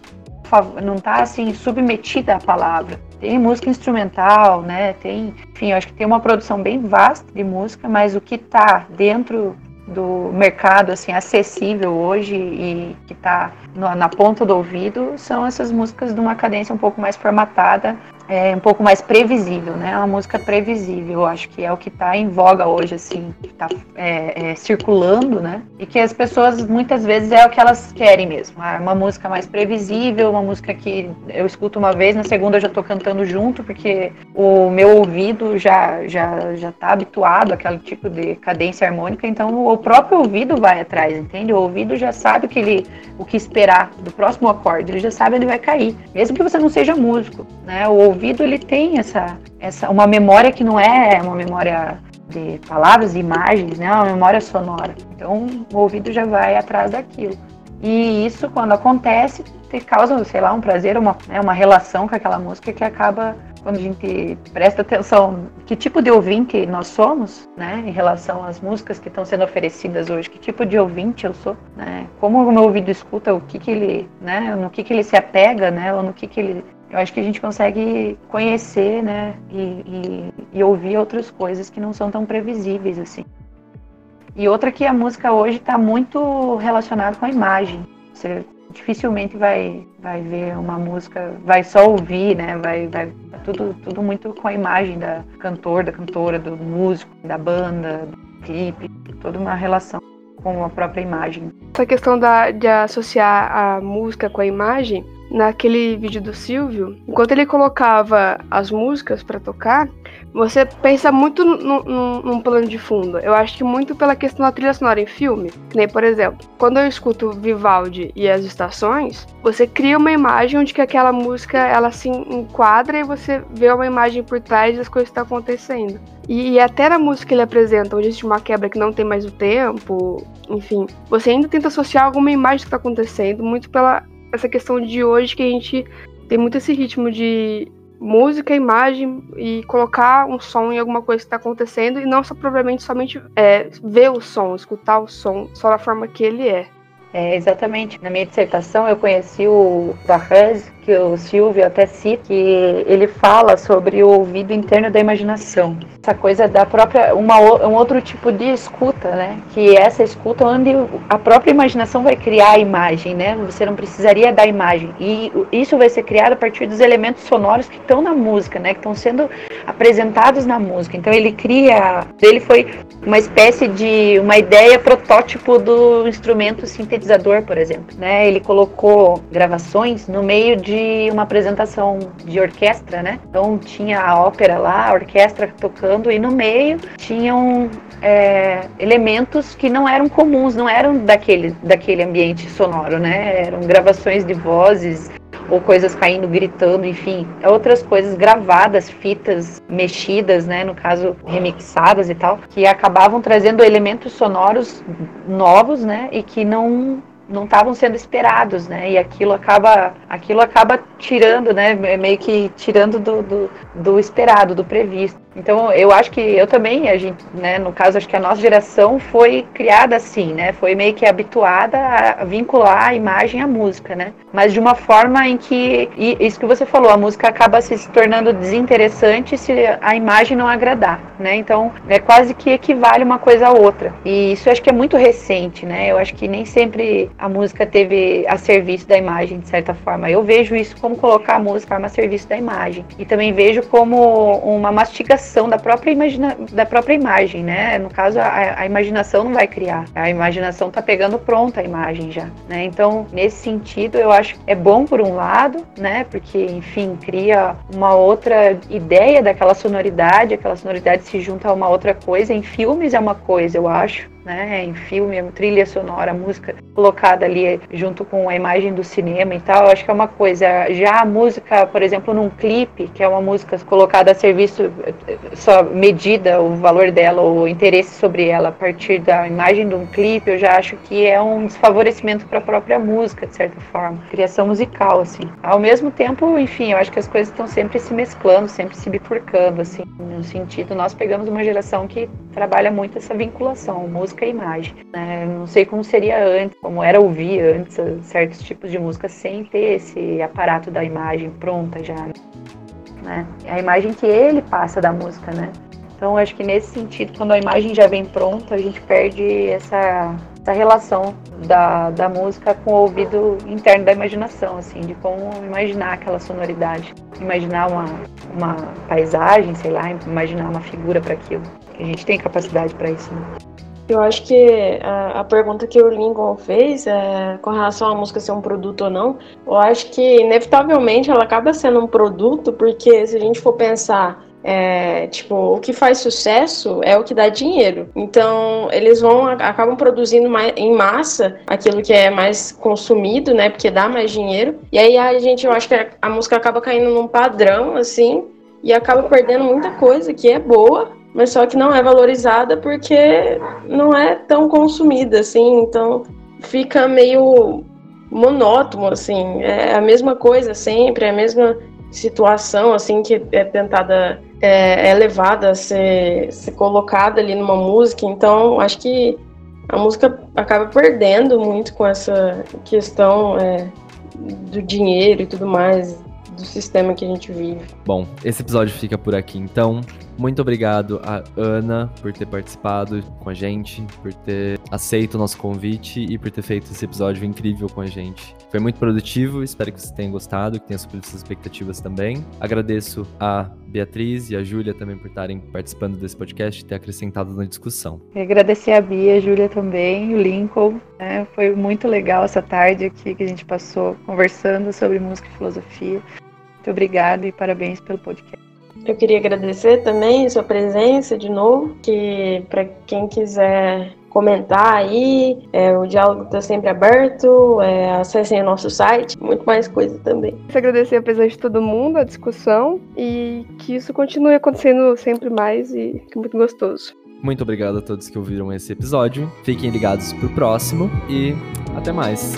não tá assim submetida à palavra. Tem música instrumental, né? Tem, enfim, eu acho que tem uma produção bem vasta de música, mas o que está dentro do mercado assim acessível hoje e que está na ponta do ouvido são essas músicas de uma cadência um pouco mais formatada é um pouco mais previsível, né? Uma música previsível, eu acho que é o que está em voga hoje, assim, que está é, é, circulando, né? E que as pessoas muitas vezes é o que elas querem mesmo. Ah, uma música mais previsível, uma música que eu escuto uma vez, na segunda eu já estou cantando junto, porque o meu ouvido já já já está habituado àquele tipo de cadência harmônica, então o próprio ouvido vai atrás, entende? O ouvido já sabe o que ele, o que esperar do próximo acorde, ele já sabe onde vai cair, mesmo que você não seja músico, né? O ouvido ele tem essa, essa uma memória que não é uma memória de palavras e imagens, né? Uma memória sonora. Então o ouvido já vai atrás daquilo. E isso, quando acontece, te causa, sei lá, um prazer, uma, né, uma relação com aquela música que acaba quando a gente presta atenção que tipo de ouvinte nós somos, né, em relação às músicas que estão sendo oferecidas hoje, que tipo de ouvinte eu sou, né, como o meu ouvido escuta, o que que ele, né, no que que ele se apega, né, ou no que que ele eu acho que a gente consegue conhecer, né, e, e, e ouvir outras coisas que não são tão previsíveis assim. E outra que a música hoje está muito relacionada com a imagem. Você dificilmente vai, vai ver uma música, vai só ouvir, né? Vai, vai tudo, tudo muito com a imagem da cantor, da cantora, do músico, da banda, do clipe, toda uma relação com a própria imagem. Essa questão da, de associar a música com a imagem, naquele vídeo do Silvio, enquanto ele colocava as músicas para tocar, você pensa muito num plano de fundo. Eu acho que muito pela questão da trilha sonora em filme. Que nem, por exemplo, quando eu escuto Vivaldi e as estações, você cria uma imagem onde que aquela música ela se enquadra e você vê uma imagem por trás das coisas que estão acontecendo. E, e, até na música que ele apresenta, onde existe uma quebra que não tem mais o tempo, enfim, você ainda tenta associar alguma imagem que está acontecendo, muito pela essa questão de hoje que a gente tem muito esse ritmo de música, imagem e colocar um som em alguma coisa que está acontecendo e não só provavelmente somente é, ver o som, escutar o som só da forma que ele é. É, exatamente. Na minha dissertação eu conheci o Barres, que o Silvio até cita, que ele fala sobre o ouvido interno da imaginação. Essa coisa da própria, uma, um outro tipo de escuta, né? Que é essa escuta onde a própria imaginação vai criar a imagem, né? Você não precisaria da imagem. E isso vai ser criado a partir dos elementos sonoros que estão na música, né? Que estão sendo apresentados na música. Então ele cria, ele foi uma espécie de uma ideia protótipo do instrumento sintetizador, por exemplo, né? Ele colocou gravações no meio de de uma apresentação de orquestra, né? Então tinha a ópera lá, a orquestra tocando e no meio tinham é, elementos que não eram comuns, não eram daquele, daquele ambiente sonoro, né? Eram gravações de vozes ou coisas caindo, gritando, enfim, outras coisas gravadas, fitas mexidas, né, no caso remixadas e tal, que acabavam trazendo elementos sonoros novos, né, e que não não estavam sendo esperados, né? E aquilo acaba, aquilo acaba tirando, né? Meio que tirando do, do, do, esperado, do previsto. Então, eu acho que eu também, a gente, né? No caso, acho que a nossa geração foi criada assim, né? Foi meio que habituada a vincular a imagem à música, né? Mas de uma forma em que, isso que você falou, a música acaba se tornando desinteressante se a imagem não agradar, né? Então, é quase que equivale uma coisa à outra. E isso acho que é muito recente, né? Eu acho que nem sempre a música teve a serviço da imagem, de certa forma. Eu vejo isso como colocar a música a serviço da imagem. E também vejo como uma mastigação da própria, imagina da própria imagem, né? No caso, a, a imaginação não vai criar. A imaginação tá pegando pronta a imagem já, né? Então, nesse sentido, eu acho que é bom por um lado, né? Porque, enfim, cria uma outra ideia daquela sonoridade, aquela sonoridade se junta a uma outra coisa. Em filmes é uma coisa, eu acho, né, em filme, trilha sonora, música colocada ali junto com a imagem do cinema e tal, acho que é uma coisa. Já a música, por exemplo, num clipe, que é uma música colocada a serviço, só medida o valor dela, o interesse sobre ela a partir da imagem de um clipe, eu já acho que é um desfavorecimento para a própria música, de certa forma. Criação musical, assim. Ao mesmo tempo, enfim, eu acho que as coisas estão sempre se mesclando, sempre se bifurcando, assim, no sentido, nós pegamos uma geração que trabalha muito essa vinculação, música música e imagem. Né? Não sei como seria antes, como era ouvir antes certos tipos de música sem ter esse aparato da imagem pronta já. Né? É a imagem que ele passa da música, né? Então, acho que nesse sentido, quando a imagem já vem pronta, a gente perde essa, essa relação da, da música com o ouvido interno da imaginação, assim, de como imaginar aquela sonoridade, imaginar uma, uma paisagem, sei lá, imaginar uma figura para aquilo. A gente tem capacidade para isso, né? Eu acho que a, a, pergunta que o Lincoln fez é, com relação à música ser um produto ou não, eu acho que inevitavelmente ela acaba sendo um produto, porque se a gente for pensar é, tipo, o que faz sucesso é o que dá dinheiro. Então, eles vão acabam produzindo mais, em massa aquilo que é mais consumido, né? Porque dá mais dinheiro. E aí a gente, eu acho que a música acaba caindo num padrão assim e acaba perdendo muita coisa que é boa mas só que não é valorizada porque não é tão consumida assim, então fica meio monótono assim, é a mesma coisa sempre, é a mesma situação assim que é tentada é, é levada a ser, ser colocada ali numa música, então acho que a música acaba perdendo muito com essa questão é, do dinheiro e tudo mais, do sistema que a gente vive. Bom, esse episódio fica por aqui então. Muito obrigado a Ana por ter participado com a gente, por ter aceito o nosso convite e por ter feito esse episódio incrível com a gente. Foi muito produtivo, espero que vocês tenham gostado, que tenham suprido suas expectativas também. Agradeço a Beatriz e a Júlia também por estarem participando desse podcast e ter acrescentado na discussão. Agradecer a Bia, a Júlia também, o Lincoln. Né? Foi muito legal essa tarde aqui que a gente passou conversando sobre música e filosofia. Muito obrigada e parabéns pelo podcast. Eu queria agradecer também a sua presença de novo, que para quem quiser comentar aí, é, o diálogo está sempre aberto, é, acessem o nosso site, muito mais coisa também. Quero agradecer a presença de todo mundo, a discussão e que isso continue acontecendo sempre mais e que é muito gostoso. Muito obrigado a todos que ouviram esse episódio. Fiquem ligados pro próximo e até mais.